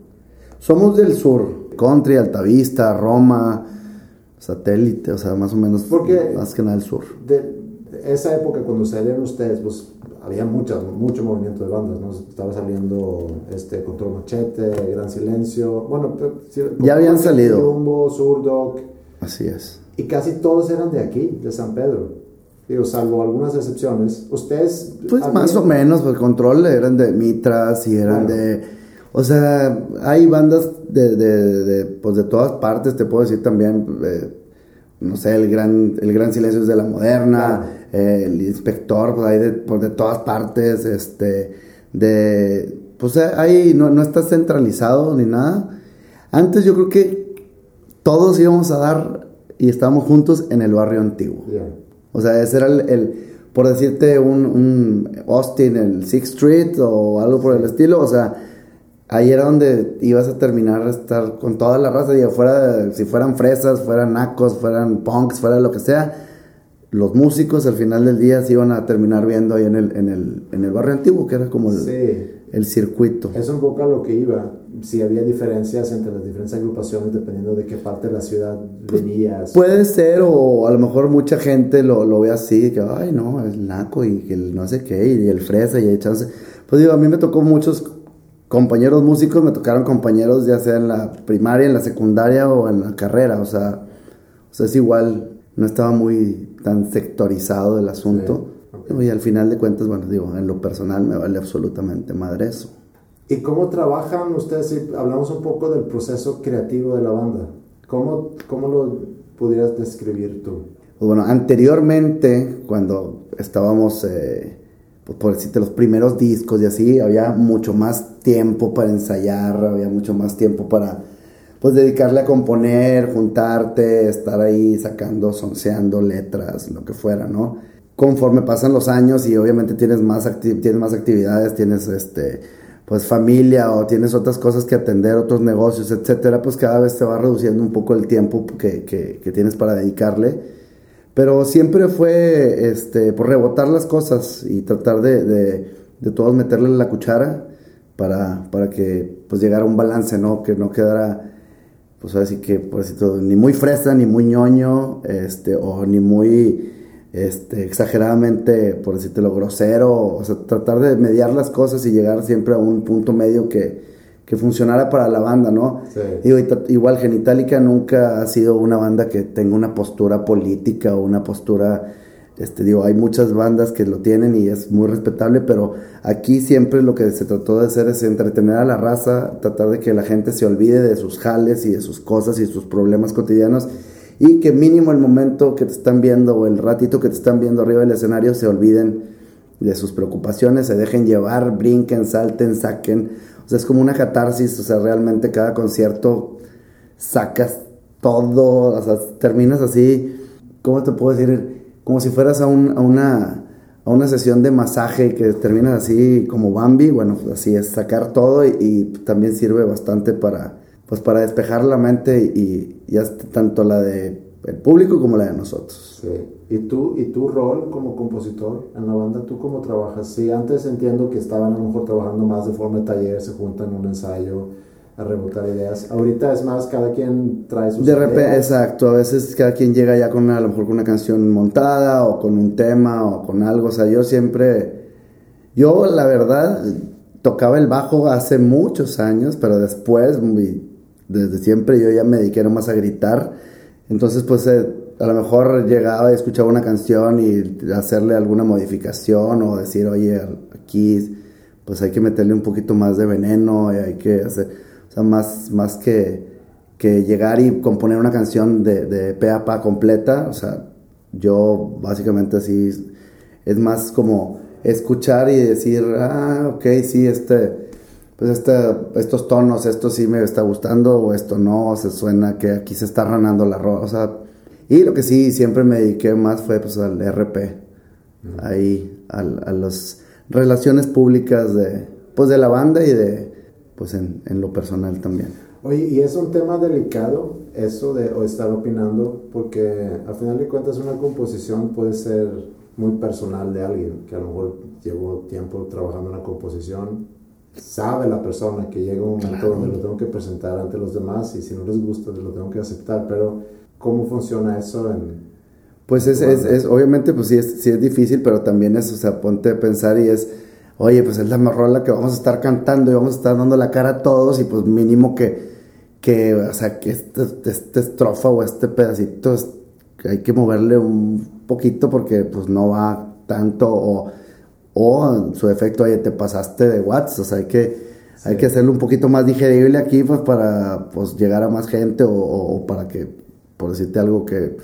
Somos del sur. Country, Altavista, Roma, satélite, o sea, más o menos. Porque más que nada del sur. De esa época, cuando salieron ustedes, pues había mucha, mucho movimiento de bandas, ¿no? Estaba saliendo este, Control Machete, Gran Silencio. Bueno, ya habían salido. Jumbo, Surdoc. Así es. Y casi todos eran de aquí, de San Pedro. Digo, salvo algunas excepciones. Ustedes. Pues más o menos, pues Control eran de Mitras y eran Claro. de. O sea, hay bandas de, de, de, pues de todas partes, te puedo decir también. eh, no sé, el gran, el gran silencio es de la moderna, eh, el inspector, pues hay de, pues de todas partes, este, de, pues ahí no, no está centralizado ni nada. Antes yo creo que todos íbamos a dar y estábamos juntos en el barrio antiguo. O sea, ese era el, el- por decirte, un, un Austin, el Sixth Street o algo por el estilo. O sea, ahí era donde ibas a terminar a estar con toda la raza. Y fuera, si fueran fresas, fueran nacos, fueran punks, fuera lo que sea, los músicos al final del día se iban a terminar viendo ahí en el, en el, en el barrio antiguo, que era como el, Sí. el circuito. Es un poco a lo que iba. Si había diferencias entre las diferentes agrupaciones dependiendo de qué parte de la ciudad venías. Puede ser, o a lo mejor mucha gente lo, lo ve así, que, ay, no, el naco y que el no sé qué, y el fresa y el chance. Pues digo, a mí me tocó muchos compañeros músicos, me tocaron compañeros ya sea en la primaria, en la secundaria o en la carrera, o sea, o sea es igual, no estaba muy tan sectorizado el asunto. Sí. Y al final de cuentas, bueno, digo, en lo personal me vale absolutamente madre eso. ¿Y cómo trabajan ustedes? Si hablamos un poco del proceso creativo de la banda. ¿Cómo, cómo lo pudieras describir tú? Pues bueno, anteriormente, cuando estábamos, eh, pues por decirte, los primeros discos y así, había mucho más tiempo para ensayar, había mucho más tiempo para, pues, dedicarle a componer, juntarte, estar ahí sacando, sonceando letras, lo que fuera, ¿no? Conforme pasan los años y obviamente tienes más, tienes más actividades, tienes, este, pues, familia o tienes otras cosas que atender, otros negocios, etcétera, pues cada vez te va reduciendo un poco el tiempo que, que- tienes para dedicarle. Pero siempre fue este, por rebotar las cosas y tratar de, de, de todos meterle la cuchara para, para que pues llegara un balance, ¿no? Que no quedara, pues así que, por decirlo, ni muy fresa, ni muy ñoño, este, o ni muy este, exageradamente, por decirlo, grosero. O sea, tratar de mediar las cosas y llegar siempre a un punto medio que, que funcionara para la banda, ¿no? Sí. Digo, igual Genitalica nunca ha sido una banda que tenga una postura política o una postura, este, digo, hay muchas bandas que lo tienen y es muy respetable, pero aquí siempre lo que se trató de hacer es entretener a la raza, tratar de que la gente se olvide de sus jales y de sus cosas y sus problemas cotidianos y que mínimo el momento que te están viendo o el ratito que te están viendo arriba del escenario se olviden de sus preocupaciones, se dejen llevar, brinquen, salten, saquen. O sea, es como una catarsis, o sea, realmente cada concierto sacas todo, o sea, terminas así, ¿cómo te puedo decir? Como si fueras a, un- a una, a una sesión de masaje que terminas así como Bambi, bueno, pues así es, sacar todo y, también sirve bastante para, pues para despejar la mente y, y ya tanto la de el público como la de nosotros. Sí. ¿Y tú, ¿Y tu rol como compositor en la banda? ¿Tú cómo trabajas? Sí, antes entiendo que estaban a lo mejor trabajando más de forma de taller, se juntan un ensayo a rebotar ideas. Ahorita es más, cada quien trae sus De repente, exacto, a veces cada quien llega ya con una, a lo mejor con una canción montada o con un tema o con algo, o sea, yo siempre, yo la verdad tocaba el bajo hace muchos años, pero después, muy- desde siempre yo ya me dediqué más a gritar, entonces pues eh, a lo mejor llegaba y escuchaba una canción y hacerle alguna modificación o decir, oye, aquí pues hay que meterle un poquito más de veneno y hay que hacer, o sea, más, más que, que llegar y componer una canción de, de pe a pa completa, o sea, yo básicamente así, es más como escuchar y decir, ah, ok, sí, este, pues este, estos tonos, esto sí me está gustando o esto no, se suena que aquí se está ranando la ropa, o sea, y lo que sí siempre me dediqué más fue pues al RP, ahí, al- a los relaciones públicas de, pues de la banda y de, pues en, en lo personal también. Oye, y es un tema delicado eso de o estar opinando, porque al final de cuentas una composición puede ser muy personal de alguien, que a lo mejor llevo tiempo trabajando en una composición, sabe la persona que llega un momento donde lo tengo que presentar ante los demás y si no les gusta lo tengo que aceptar, pero ¿cómo funciona eso en... Pues es, es, es obviamente pues sí es, sí es difícil, pero también es, o sea, ponte a pensar y es, oye, pues es la rola que vamos a estar cantando y vamos a estar dando la cara a todos y pues mínimo que, que o sea, que esta este estrofa o este pedacito hay que moverle un poquito porque pues no va tanto o, o su efecto, oye, te pasaste de watts, o sea, hay que, hay que hacerlo un poquito más digerible aquí pues para pues llegar a más gente o, o para que, por decirte algo que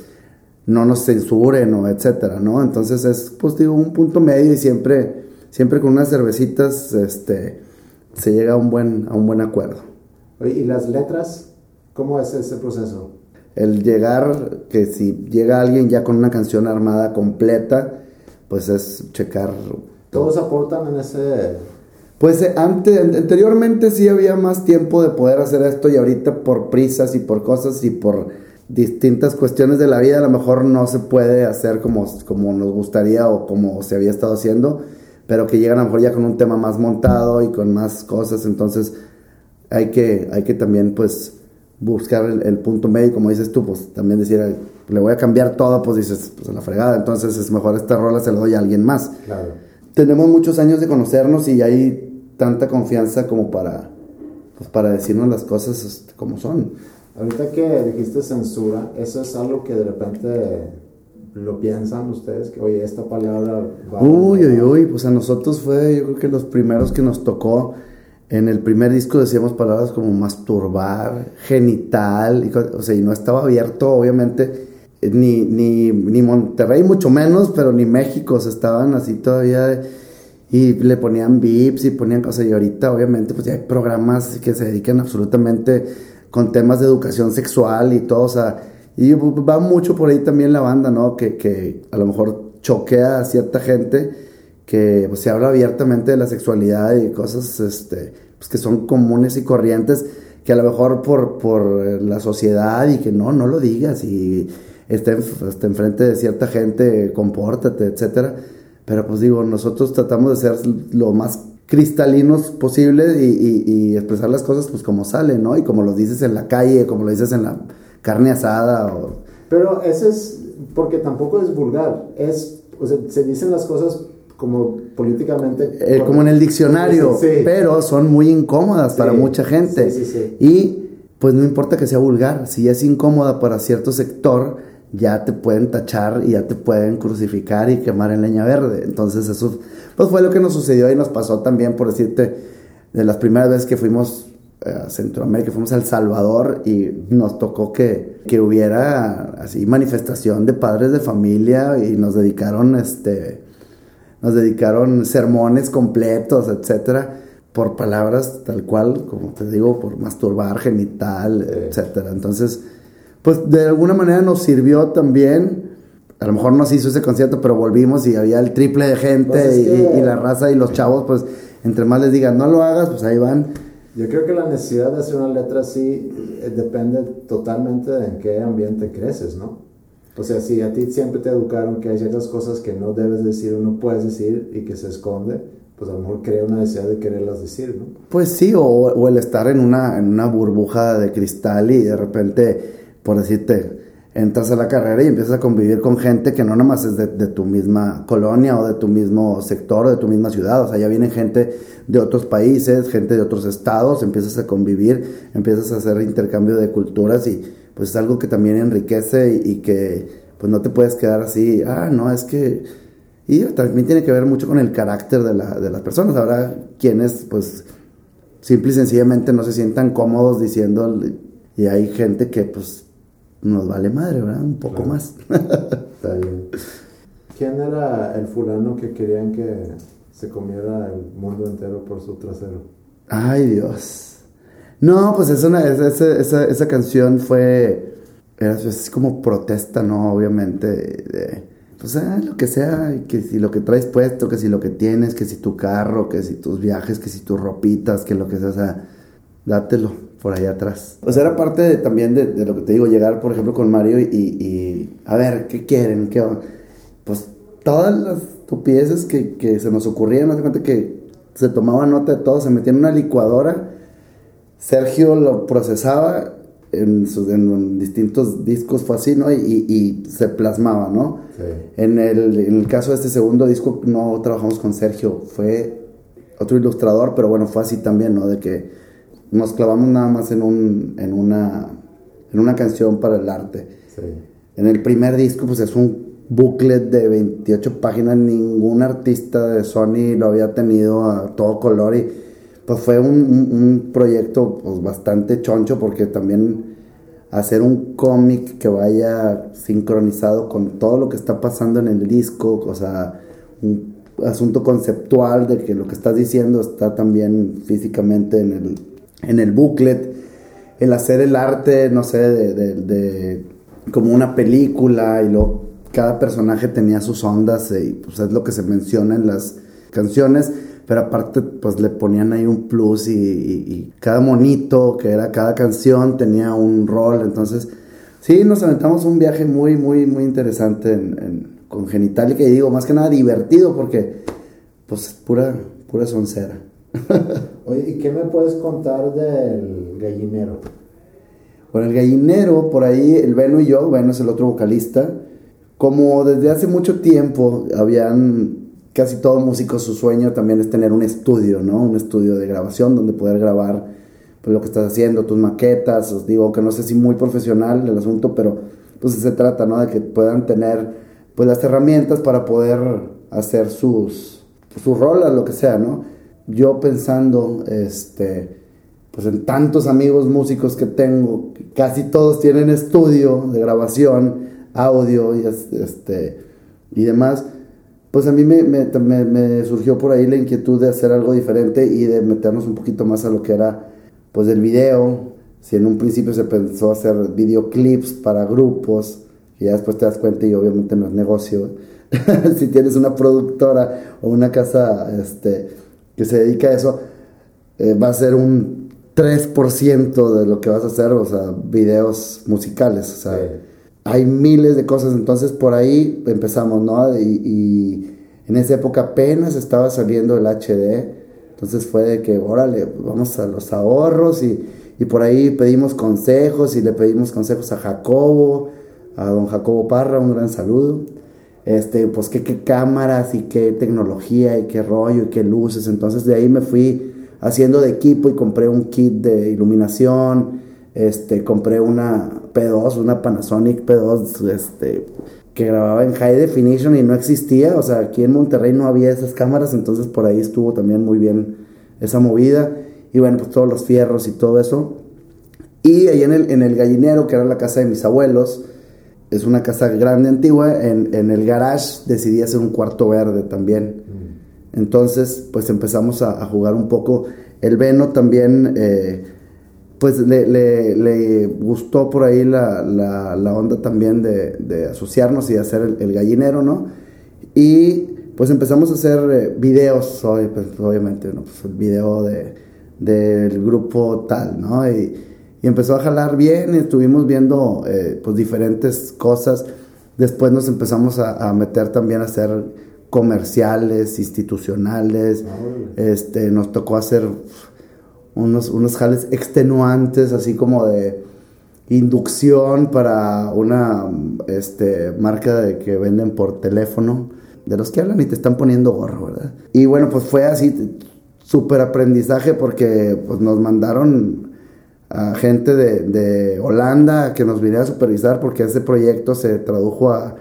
no nos censuren o etcétera, ¿no? Entonces es, pues digo, un punto medio y siempre, siempre con unas cervecitas, este, se llega a un buen, a un buen acuerdo. ¿y las letras? ¿Cómo es ese proceso? El llegar, que si llega alguien ya con una canción armada completa, pues es checar. ¿Todos aportan en ese...? Pues eh, antes, anteriormente sí había más tiempo de poder hacer esto y ahorita por prisas y por cosas y por distintas cuestiones de la vida a lo mejor no se puede hacer como, como nos gustaría o como se había estado haciendo, pero que llegan a lo mejor ya con un tema más montado y con más cosas, entonces hay que, hay que también pues buscar el, punto medio, como dices tú, pues también decir, le voy a cambiar todo, pues dices, pues a la fregada, entonces es mejor esta rola se la doy a alguien más. Claro. Tenemos muchos años de conocernos y hay tanta confianza como para, pues, para decirnos las cosas este, como son. Ahorita que dijiste censura, eso es algo que de repente lo piensan ustedes, que oye, esta palabra va Uy, uy, uy, pues a nosotros fue, yo creo que los primeros que nos tocó. En el primer disco decíamos palabras como masturbar, genital, y, o sea, y no estaba abierto, obviamente, ni, ni, ni Monterrey, mucho menos, pero ni México, se estaban así todavía, y le ponían vips y ponían cosas, y ahorita, obviamente, pues ya hay programas que se dedican absolutamente con temas de educación sexual y todo, o sea, y va mucho por ahí también la banda, ¿no? Que, que a lo mejor choquea a cierta gente que pues, se habla abiertamente de la sexualidad y cosas este, pues, que son comunes y corrientes, que a lo mejor por, por la sociedad y que no, no lo digas y esté, esté enfrente de cierta gente, compórtate, etcétera. Pero pues digo, nosotros tratamos de ser lo más cristalinos posibles y, expresar las cosas pues como salen, ¿no? Y como lo dices en la calle, como lo dices en la carne asada. O... Pero eso es porque tampoco es vulgar, es, o sea, se dicen las cosas como políticamente... Eh, como en el diccionario, pero son muy incómodas para mucha gente. Y pues no importa que sea vulgar, si es incómoda para cierto sector, ya te pueden tachar y ya te pueden crucificar y quemar en leña verde. Entonces eso pues fue lo que nos sucedió y nos pasó también, por decirte, de las primeras veces que fuimos a Centroamérica, fuimos a El Salvador y nos tocó que, que hubiera así manifestación de padres de familia y nos dedicaron este nos dedicaron sermones completos, etcétera, por palabras tal cual, como te digo, por masturbar, genital, etcétera. Entonces, pues de alguna manera nos sirvió también. A lo mejor no se hizo ese concierto, pero volvimos y había el triple de gente pues y, la raza y los chavos, pues entre más les digan no lo hagas, pues ahí van. Yo creo que la necesidad de hacer una letra así eh, depende totalmente de en qué ambiente creces, ¿no? O sea, si a ti siempre te educaron que hay ciertas cosas que no debes decir o no puedes decir y que se esconde, pues a lo mejor crea una necesidad de quererlas decir, ¿no? Pues sí, o, o el estar en una, en una burbuja de cristal y de repente por decirte, entras a la carrera y empiezas a convivir con gente que no nada más es de, tu misma colonia o de tu mismo sector o de tu misma ciudad, o sea, ya viene gente de otros países, gente de otros estados, empiezas a convivir, empiezas a hacer intercambio de culturas y pues es algo que también enriquece y, que pues no te puedes quedar así, ah, no, es que... Y también tiene que ver mucho con el carácter de, la, de las personas, ahora quienes pues simple y sencillamente no se sientan cómodos diciendo y hay gente que pues nos vale madre, ¿verdad? Un poco más. Está bien. ¿Quién era el fulano que querían que se comiera el mundo entero por su trasero? Ay, Dios. No, pues es una, esa, esa, esa, canción fue, era así como protesta, ¿no? Obviamente, pues ah, lo que sea, que si lo que traes puesto, que si lo que tienes, que si tu carro, que si tus viajes, que si tus ropitas, que lo que sea, o sea, dátelo por ahí atrás. O sea, era parte también de, lo que te digo, llegar, por ejemplo, con Mario y, a ver, ¿qué quieren? ¿Qué Pues todas las estupideces que, que se nos ocurrían, no cuenta que se tomaba nota de todo, se metía en una licuadora, Sergio lo procesaba en, sus, en distintos discos fue así, ¿no? Y, se plasmaba, ¿no? En, el, en, el, caso de este segundo disco no trabajamos con Sergio, fue otro ilustrador, pero bueno, fue así también, ¿no? De que nos clavamos nada más en, un, en, una, en una canción para el arte. En el primer disco, pues es un booklet de 28 páginas, ningún artista de Sony lo había tenido a todo color y pues fue un, proyecto pues, bastante choncho porque también hacer un cómic que vaya sincronizado con todo lo que está pasando en el disco, o sea, un asunto conceptual de que lo que estás diciendo está también físicamente en el, en el booklet, el hacer el arte, no sé, de, como una película y luego cada personaje tenía sus ondas y pues es lo que se menciona en las canciones pero aparte pues le ponían ahí un plus y, cada monito que era cada canción tenía un rol, entonces sí, nos aventamos un viaje muy, muy, muy interesante con Genitalica y digo, más que nada divertido porque pues pura, pura soncera. Oye, ¿y qué me puedes contar del gallinero? Bueno, el gallinero, por ahí, el Beno y yo, Beno es el otro vocalista, como desde hace mucho tiempo habían casi todo músico su sueño también es tener un estudio, ¿no? Un estudio de grabación donde poder grabar pues, lo que estás haciendo, tus maquetas, os digo que no sé si muy profesional el asunto, pero pues se trata, ¿no? De que puedan tener pues las herramientas para poder hacer sus sus rolas, lo que sea, ¿no? Yo pensando este pues en tantos amigos músicos que tengo, casi todos tienen estudio de grabación, audio y este y demás pues a mí me, me, surgió por ahí la inquietud de hacer algo diferente y de meternos un poquito más a lo que era pues el video. Si en un principio se pensó hacer videoclips para grupos, y ya después te das cuenta y obviamente no es negocio. si tienes una productora o una casa este, que se dedica a eso, eh, va a ser un 3% de lo que vas a hacer, o sea, videos musicales. O sea, hay miles de cosas, entonces por ahí empezamos, ¿no? Y, en esa época apenas estaba saliendo el HD, entonces fue de que, órale, vamos a los ahorros y, por ahí pedimos consejos y le pedimos consejos a Jacobo, a don Jacobo Parra, un gran saludo. Este, pues qué, qué cámaras y qué tecnología y qué rollo y qué luces. Entonces de ahí me fui haciendo de equipo y compré un kit de iluminación, este, compré una P2, una Panasonic P2, este, que grababa en high definition y no existía, o sea, aquí en Monterrey no había esas cámaras, entonces por ahí estuvo también muy bien esa movida, y bueno, pues todos los fierros y todo eso. Y ahí en el, en el gallinero, que era la casa de mis abuelos, es una casa grande, antigua, en, en el garage decidí hacer un cuarto verde también. Mm. Entonces, pues empezamos a, a, jugar un poco. El Veno también... Eh, pues le, le, gustó por ahí la, la, onda también de, asociarnos y hacer el, gallinero, ¿no? Y pues empezamos a hacer eh, videos, hoy, pues, obviamente, ¿no? Pues el video de, del grupo tal, ¿no? Y, empezó a jalar bien, estuvimos viendo eh, pues diferentes cosas. Después nos empezamos a, a meter también a hacer comerciales, institucionales. Este, nos tocó hacer unos, unos jales extenuantes, así como de inducción para una este, marca de que venden por teléfono, de los que hablan y te están poniendo gorro, ¿verdad? Y bueno, pues fue así súper aprendizaje porque pues, nos mandaron a gente de, de, Holanda que nos viniera a supervisar porque ese proyecto se tradujo a,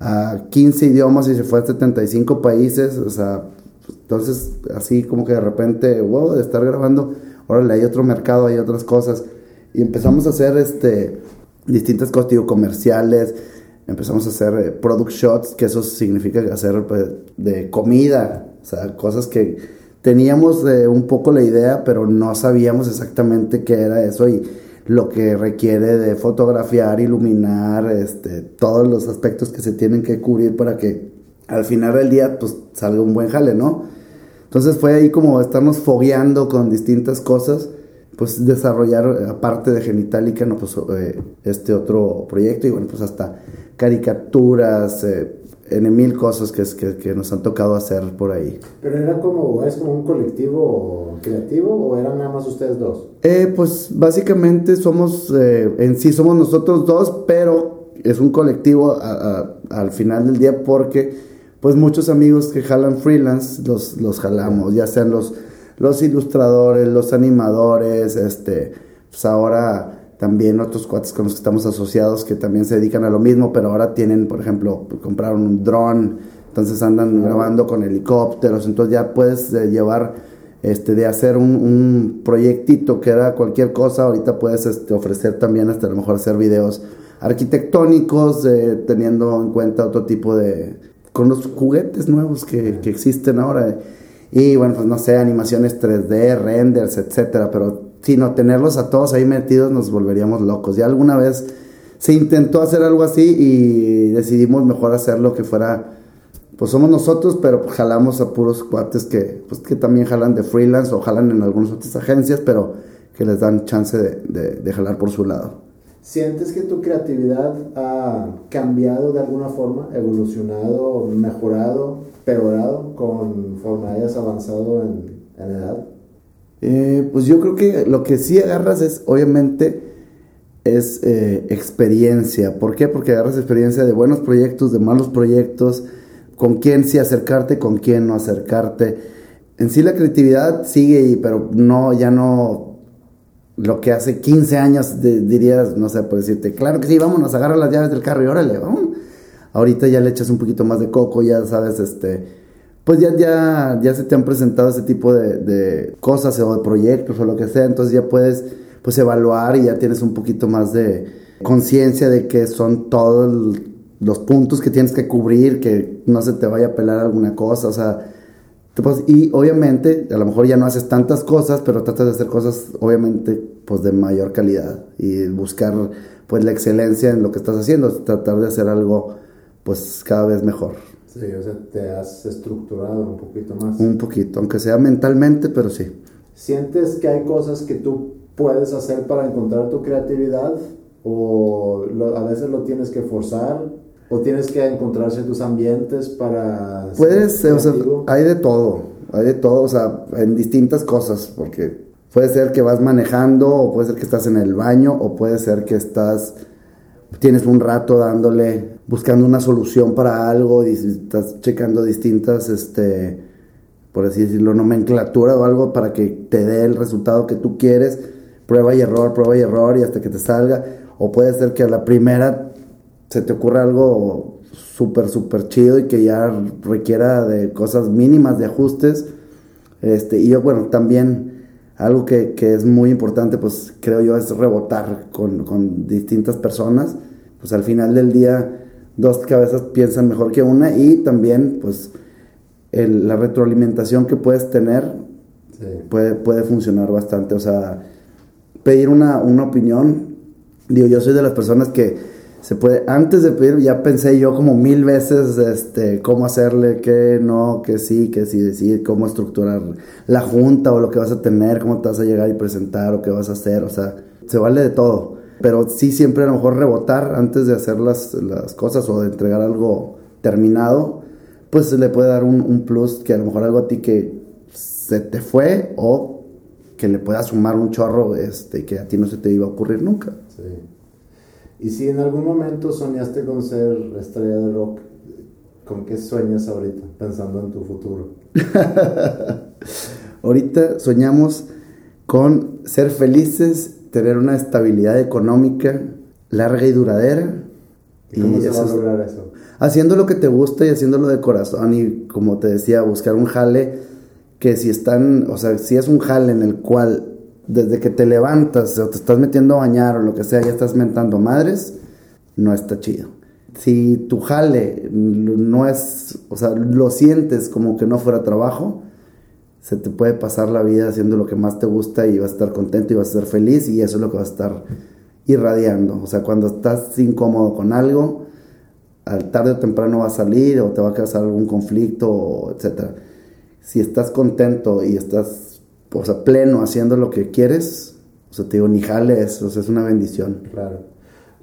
a 15 idiomas y se fue a 75 países, o sea, entonces así como que de repente, wow, de estar grabando órale, hay otro mercado, hay otras cosas. Y empezamos a hacer este, distintas cosas, digo, comerciales, empezamos a hacer eh, product shots, que eso significa hacer pues, de comida, o sea, cosas que teníamos eh, un poco la idea, pero no sabíamos exactamente qué era eso y lo que requiere de fotografiar, iluminar, este, todos los aspectos que se tienen que cubrir para que al final del día pues salga un buen jale, ¿no? Entonces fue ahí como estarnos fogueando con distintas cosas, pues desarrollar aparte de Genitalica, no pues eh, este otro proyecto y bueno pues hasta caricaturas, eh, en mil cosas que, que, que, nos han tocado hacer por ahí. ¿Pero era como, es como un colectivo creativo o eran nada más ustedes dos? Eh, pues básicamente somos, eh, en sí somos nosotros dos, pero es un colectivo al final del día porque pues muchos amigos que jalan freelance los, los jalamos, ya sean los, los ilustradores, los animadores, este, pues ahora también otros cuates con los que estamos asociados que también se dedican a lo mismo, pero ahora tienen, por ejemplo, compraron un dron, entonces andan grabando con helicópteros, entonces ya puedes eh, llevar, este, de hacer un, un, proyectito que era cualquier cosa, ahorita puedes este, ofrecer también hasta a lo mejor hacer videos arquitectónicos, eh, teniendo en cuenta otro tipo de, con los juguetes nuevos que, que existen ahora. Y bueno, pues no sé, animaciones 3D, renders, etcétera, pero sino tenerlos a todos ahí metidos nos volveríamos locos. Ya alguna vez se intentó hacer algo así y decidimos mejor hacerlo que fuera, pues somos nosotros, pero jalamos a puros cuates que, pues que también jalan de freelance o jalan en algunas otras agencias, pero que les dan chance de, de, jalar por su lado. ¿Sientes que tu creatividad ha cambiado de alguna forma, evolucionado, mejorado, peorado conforme hayas avanzado en, en edad? Eh, pues yo creo que lo que sí agarras es, obviamente, es eh, experiencia. ¿Por qué? Porque agarras experiencia de buenos proyectos, de malos proyectos, con quién sí acercarte, con quién no acercarte. En sí la creatividad sigue, pero no, ya no lo que hace 15 años dirías, no sé, por decirte, claro que sí, vámonos, agarra las llaves del carro y órale, vamos. Ahorita ya le echas un poquito más de coco, ya sabes, este pues ya, ya, ya se te han presentado ese tipo de, cosas o de proyectos o lo que sea, entonces ya puedes pues evaluar y ya tienes un poquito más de conciencia de que son todos los puntos que tienes que cubrir, que no se te vaya a pelar alguna cosa, o sea, pues, y obviamente a lo mejor ya no haces tantas cosas, pero tratas de hacer cosas obviamente pues de mayor calidad y buscar pues la excelencia en lo que estás haciendo, tratar de hacer algo pues cada vez mejor. Sí, o sea, te has estructurado un poquito más. Un poquito, aunque sea mentalmente, pero sí. ¿Sientes que hay cosas que tú puedes hacer para encontrar tu creatividad? ¿O a veces lo tienes que forzar? ¿O tienes que encontrar ciertos ambientes para... Puedes, o sea, hay de todo, hay de todo, o sea, en distintas cosas, porque puede ser que vas manejando, o puede ser que estás en el baño, o puede ser que estás, tienes un rato dándole buscando una solución para algo y estás checando distintas, este, por así decirlo, nomenclatura o algo para que te dé el resultado que tú quieres, prueba y error, prueba y error y hasta que te salga. O puede ser que a la primera se te ocurra algo súper, súper chido y que ya requiera de cosas mínimas de ajustes. Este, y yo, bueno, también algo que, que es muy importante, pues creo yo, es rebotar con, con distintas personas. Pues al final del día dos cabezas piensan mejor que una y también pues la retroalimentación que puedes tener puede, puede funcionar bastante. O sea, pedir una, una opinión, digo, yo soy de las personas que se puede, antes de pedir ya pensé yo como mil veces este, cómo hacerle, qué no, que sí, que sí, decir, cómo estructurar la junta o lo que vas a tener, cómo te vas a llegar y presentar o qué vas a hacer, o sea, se vale de todo pero sí siempre a lo mejor rebotar antes de hacer las, las cosas o de entregar algo terminado, pues le puede dar un, un, plus que a lo mejor algo a ti que se te fue o que le pueda sumar un chorro este, que a ti no se te iba a ocurrir nunca. Sí. Y si en algún momento soñaste con ser estrella de rock, ¿con qué sueñas ahorita pensando en tu futuro? ahorita soñamos con ser felices tener una estabilidad económica larga y duradera. ¿Y cómo se va a lograr eso? Haciendo lo que te gusta y haciéndolo de corazón y como te decía, buscar un jale que si están, o sea, si es un jale en el cual desde que te levantas o te estás metiendo a bañar o lo que sea, ya estás mentando madres, no está chido. Si tu jale no es, o sea, lo sientes como que no fuera trabajo, se te puede pasar la vida haciendo lo que más te gusta y vas a estar contento y vas a ser feliz y eso es lo que vas a estar irradiando. O sea, cuando estás incómodo con algo, al tarde o temprano va a salir o te va a causar algún conflicto, etcétera. Si estás contento y estás o sea, pleno haciendo lo que quieres, o sea, te digo, ni jales, o sea, es una bendición. Claro.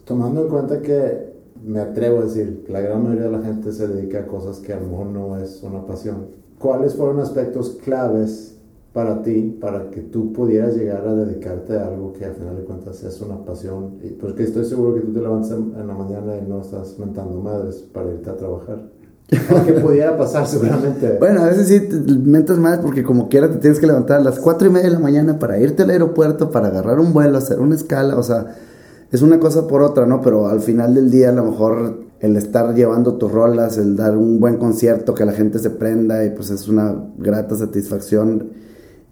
Tomando en cuenta que me atrevo a decir la gran mayoría de la gente se dedica a cosas que a lo no es una pasión. ¿Cuáles fueron aspectos claves para ti, para que tú pudieras llegar a dedicarte a algo que al final de cuentas es una pasión? Porque estoy seguro que tú te levantas en la mañana y no estás mentando madres para irte a trabajar. que pudiera pasar seguramente. Bueno, a veces sí te mentas más porque como quiera te tienes que levantar a las cuatro y media de la mañana para irte al aeropuerto, para agarrar un vuelo, hacer una escala, o sea, es una cosa por otra, ¿no? Pero al final del día a lo mejor el estar llevando tus rolas, el dar un buen concierto, que la gente se prenda y pues es una grata satisfacción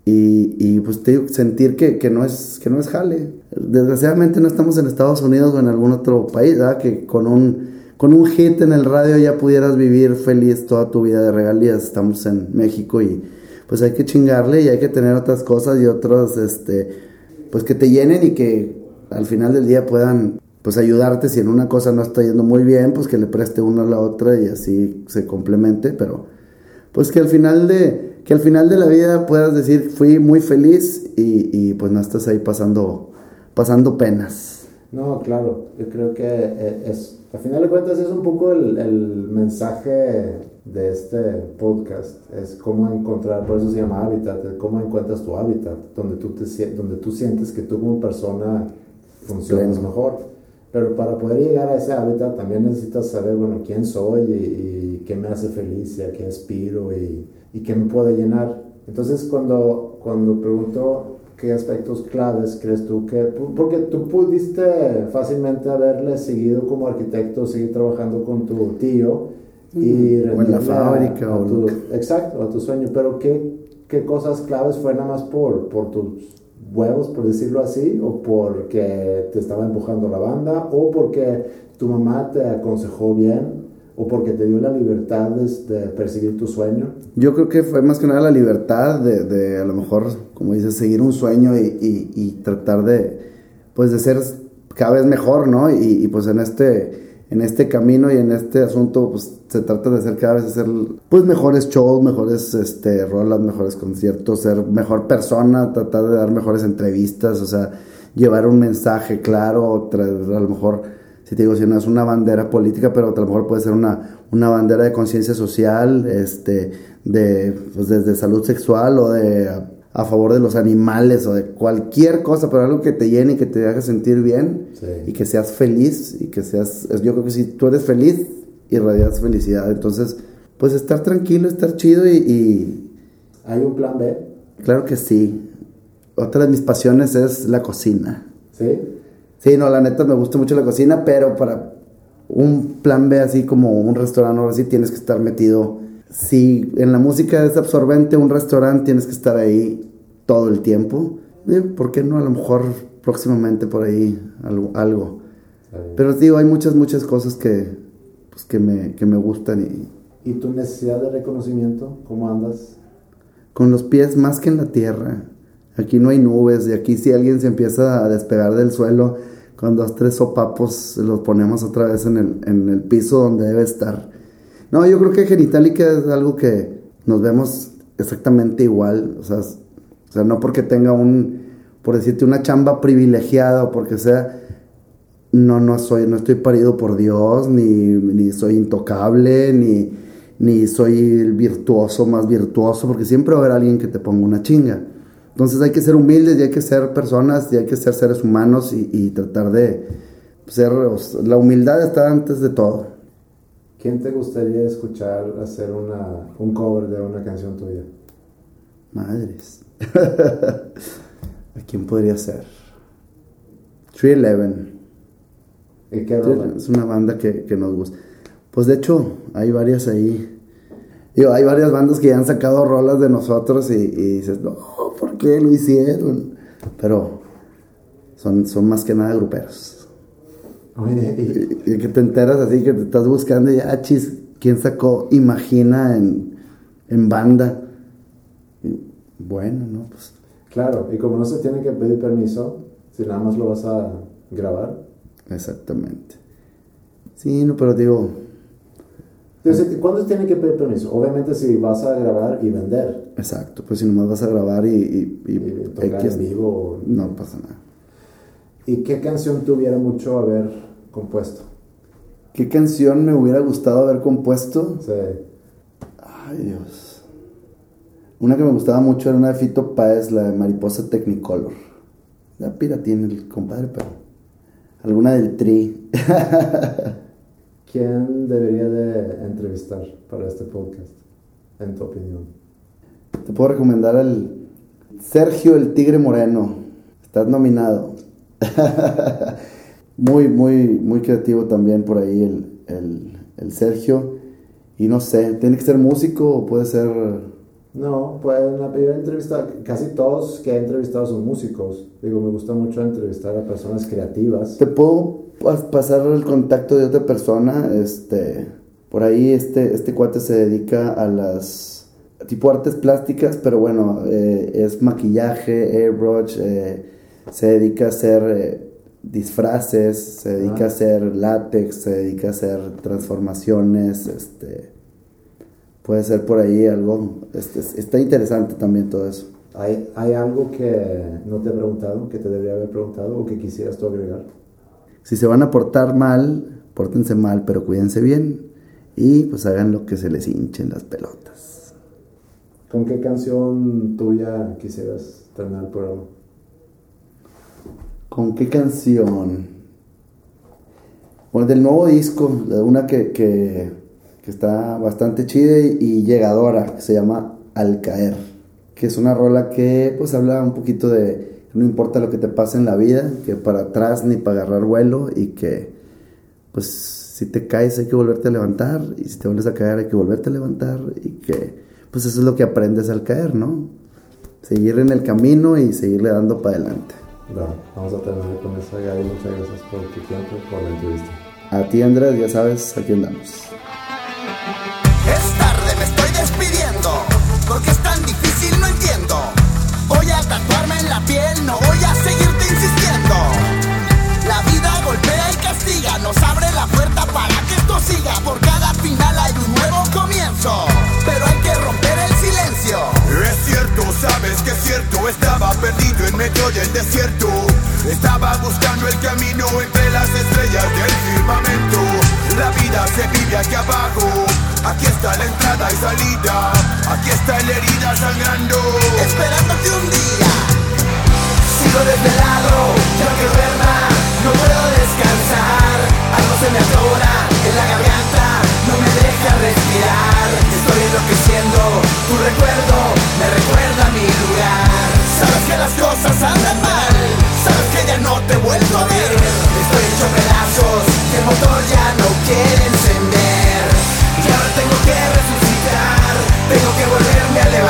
y, y pues te, sentir que, que, no es, que no es jale. Desgraciadamente no estamos en Estados Unidos o en algún otro país, ¿verdad? Que con un, con un hit en el radio ya pudieras vivir feliz toda tu vida de regalías. Estamos en México y pues hay que chingarle y hay que tener otras cosas y otras, este, pues que te llenen y que al final del día puedan pues ayudarte si en una cosa no está yendo muy bien, pues que le preste una a la otra y así se complemente, pero pues que al final de que al final de la vida puedas decir fui muy feliz y, y pues no estás ahí pasando pasando penas. No, claro, yo creo que eh, es, al final de cuentas es un poco el, el mensaje de este podcast, es cómo encontrar, por eso se llama hábitat, cómo encuentras tu hábitat, donde tú, te, donde tú sientes que tú como persona funcionas mejor. Pero para poder llegar a ese hábitat también necesitas saber, bueno, quién soy y, qué me hace feliz y a qué aspiro y, y, qué me puede llenar. Entonces, cuando, cuando pregunto qué aspectos claves crees tú que, porque tú pudiste fácilmente haberle seguido como arquitecto, seguir trabajando con tu tío y o en la fábrica o tu, exacto, a tu sueño, pero qué, qué cosas claves fue nada más por, por tus huevos, por decirlo así, o porque te estaba empujando la banda, o porque tu mamá te aconsejó bien, o porque te dio la libertad de, perseguir tu sueño? Yo creo que fue más que nada la libertad de, de a lo mejor, como dices, seguir un sueño y, y, y, tratar de, pues, de ser cada vez mejor, ¿no? Y, y pues en este en este camino y en este asunto pues se trata de hacer cada vez hacer pues mejores shows, mejores este rolas, mejores conciertos, ser mejor persona, tratar de dar mejores entrevistas, o sea, llevar un mensaje claro, a lo mejor si te digo si no es una bandera política, pero a lo mejor puede ser una, una bandera de conciencia social, este de pues desde salud sexual o de a favor de los animales o de cualquier cosa, pero algo que te llene y que te haga sentir bien y que seas feliz y que seas, yo creo que si tú eres feliz, irradias felicidad. Entonces, pues estar tranquilo, estar chido y, ¿Hay un plan B? Claro que sí. Otra de mis pasiones es la cocina. ¿Sí? Sí, no, la neta me gusta mucho la cocina, pero para un plan B así como un restaurante o así tienes que estar metido si en la música es absorbente un restaurante, tienes que estar ahí todo el tiempo. ¿Por qué no? A lo mejor próximamente por ahí algo. Pero digo, hay muchas, muchas cosas que, pues, que, me, que me gustan. Y, ¿Y tu necesidad de reconocimiento? ¿Cómo andas? Con los pies más que en la tierra. Aquí no hay nubes y aquí si alguien se empieza a despegar del suelo, con dos, tres sopapos los ponemos otra vez en el, en el piso donde debe estar. No, yo creo que genitálica es algo que nos vemos exactamente igual. O sea, o sea, no porque tenga un, por decirte, una chamba privilegiada o porque sea, no, no soy, no estoy parido por Dios, ni, ni soy intocable, ni, ni soy el virtuoso más virtuoso, porque siempre va a haber alguien que te ponga una chinga. Entonces hay que ser humildes y hay que ser personas y hay que ser seres humanos y, y tratar de ser, la humildad está antes de todo. ¿Quién te gustaría escuchar hacer una, un cover de una canción tuya? Madres. ¿A quién podría ser? 311. ¿Y qué? Es una banda que, que, nos gusta. Pues de hecho, hay varias ahí. Digo, hay varias bandas que ya han sacado rolas de nosotros y, y dices, no, ¿por qué lo hicieron? Pero son, son más que nada gruperos. Y, que te enteras así que te estás buscando y ah, chis, ¿quién sacó Imagina en, en banda? Bueno, no, pues. Claro, y como no se tiene que pedir permiso, si nada más lo vas a grabar. Exactamente. Sí, no, pero digo. Entonces, ¿cuándo se tiene que pedir permiso? Obviamente si vas a grabar y vender. Exacto, pues si nomás vas a grabar y. y, y- Y tocar X, en vivo. No pasa nada. ¿Y qué canción te hubiera mucho haber compuesto? ¿Qué canción me hubiera gustado haber compuesto? Sí. Ay, Dios. Una que me gustaba mucho era una de Fito Páez, la de Mariposa Technicolor. La piratín el compadre, pero. Alguna del Tri. ¿Quién debería de entrevistar para este podcast, en tu opinión? Te puedo recomendar al Sergio el Tigre Moreno. Estás nominado. muy, muy, muy creativo también por ahí el, el, el Sergio. Y no sé, ¿tiene que ser músico o puede ser... No, pues en la primera entrevista, casi todos que he entrevistado son músicos. Digo, me gusta mucho entrevistar a personas creativas. Te puedo pas- pasar el contacto de otra persona. Este, por ahí este, este cuate se dedica a las tipo artes plásticas, pero bueno, eh, es maquillaje, airbrush, eh, se dedica a hacer eh, disfraces, se dedica Ah. a hacer látex, se dedica a hacer transformaciones, este, puede ser por ahí algo, este, está interesante también todo eso. ¿Hay, ¿Hay algo que no te he preguntado, que te debería haber preguntado o que quisieras tú agregar? Si se van a portar mal, pórtense mal, pero cuídense bien y pues hagan lo que se les hinchen las pelotas. ¿Con qué canción tuya quisieras terminar el programa? ¿Con qué canción? Bueno, del nuevo disco, de una que, que, que está bastante chida y, llegadora, que se llama Al Caer, que es una rola que pues habla un poquito de no importa lo que te pase en la vida, que para atrás ni para agarrar vuelo y que pues si te caes hay que volverte a levantar y si te vuelves a caer hay que volverte a levantar y que pues eso es lo que aprendes al caer, ¿no? Seguir en el camino y seguirle dando para adelante. Bueno, vamos a terminar con esa, Gaby. Muchas gracias por tu tiempo, por la entrevista. A ti Andrés, ya sabes, aquí andamos. Es tarde, me estoy despidiendo. Porque es tan difícil, no entiendo. Voy a tatuarme en la piel, no voy a seguirte insistiendo. La vida golpea y castiga, nos abre la puerta para que esto siga. Por cada final hay un nuevo comienzo. Pero hay que romper el silencio. Es cierto, sabes que es cierto, estaba perdido en medio del desierto. Estaba buscando el camino entre las estrellas del firmamento. La vida se vive aquí abajo, aquí está la entrada y salida, aquí está la herida sangrando. Esperando que un día Sigo desvelado, yo que duerma, no puedo descansar. Algo se me atora en la garganta, no me deja respirar. Estoy enloqueciendo, tu recuerdo me recuerda mi lugar. Sabes que las cosas andan mal, sabes que ya no te vuelvo a ver. Estoy hecho pedazos, que el motor ya no quiere encender. Y ahora tengo que resucitar, tengo que volverme a levantar,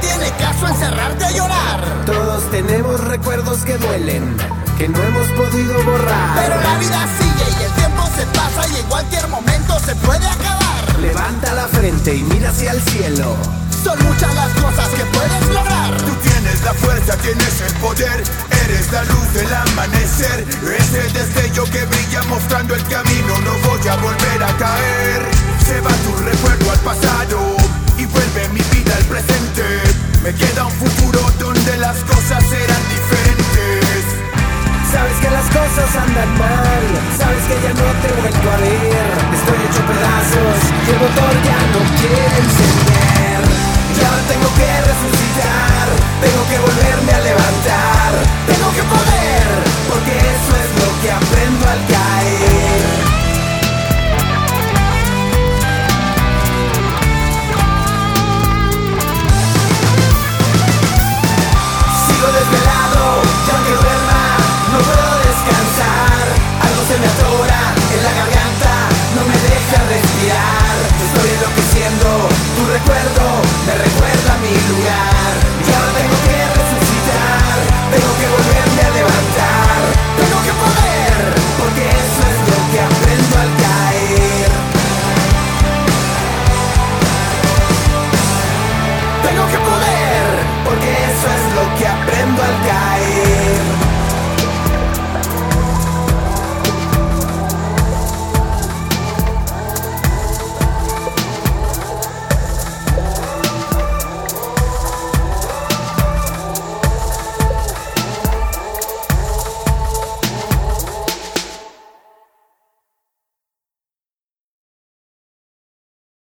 tiene caso encerrarte a llorar. Todos tenemos recuerdos que duelen, que no hemos podido borrar. Pero la vida sigue y el tiempo se pasa y en cualquier momento se puede acabar. Levanta la frente y mira hacia el cielo. Son muchas las cosas que puedes lograr. Tú tienes la fuerza, tienes el poder, eres la luz del amanecer, ese destello que brilla mostrando el camino, no voy a volver a caer. Se va tu recuerdo al pasado y vuelve mi vida al presente. Me queda un futuro donde las cosas serán diferentes. Sabes que las cosas andan mal, sabes que ya no te vuelvo a ver. Estoy hecho pedazos y el motor ya no quiere encender. Y ahora tengo que resucitar, tengo que volverme a levantar, tengo que poder, porque eso es lo que aprendo al caer. pensar Algo se me atora en la garganta. No me deja respirar. Estoy enloqueciendo. Tu recuerdo me recuerda a mi lugar. Y ahora tengo que resucitar. Tengo que volver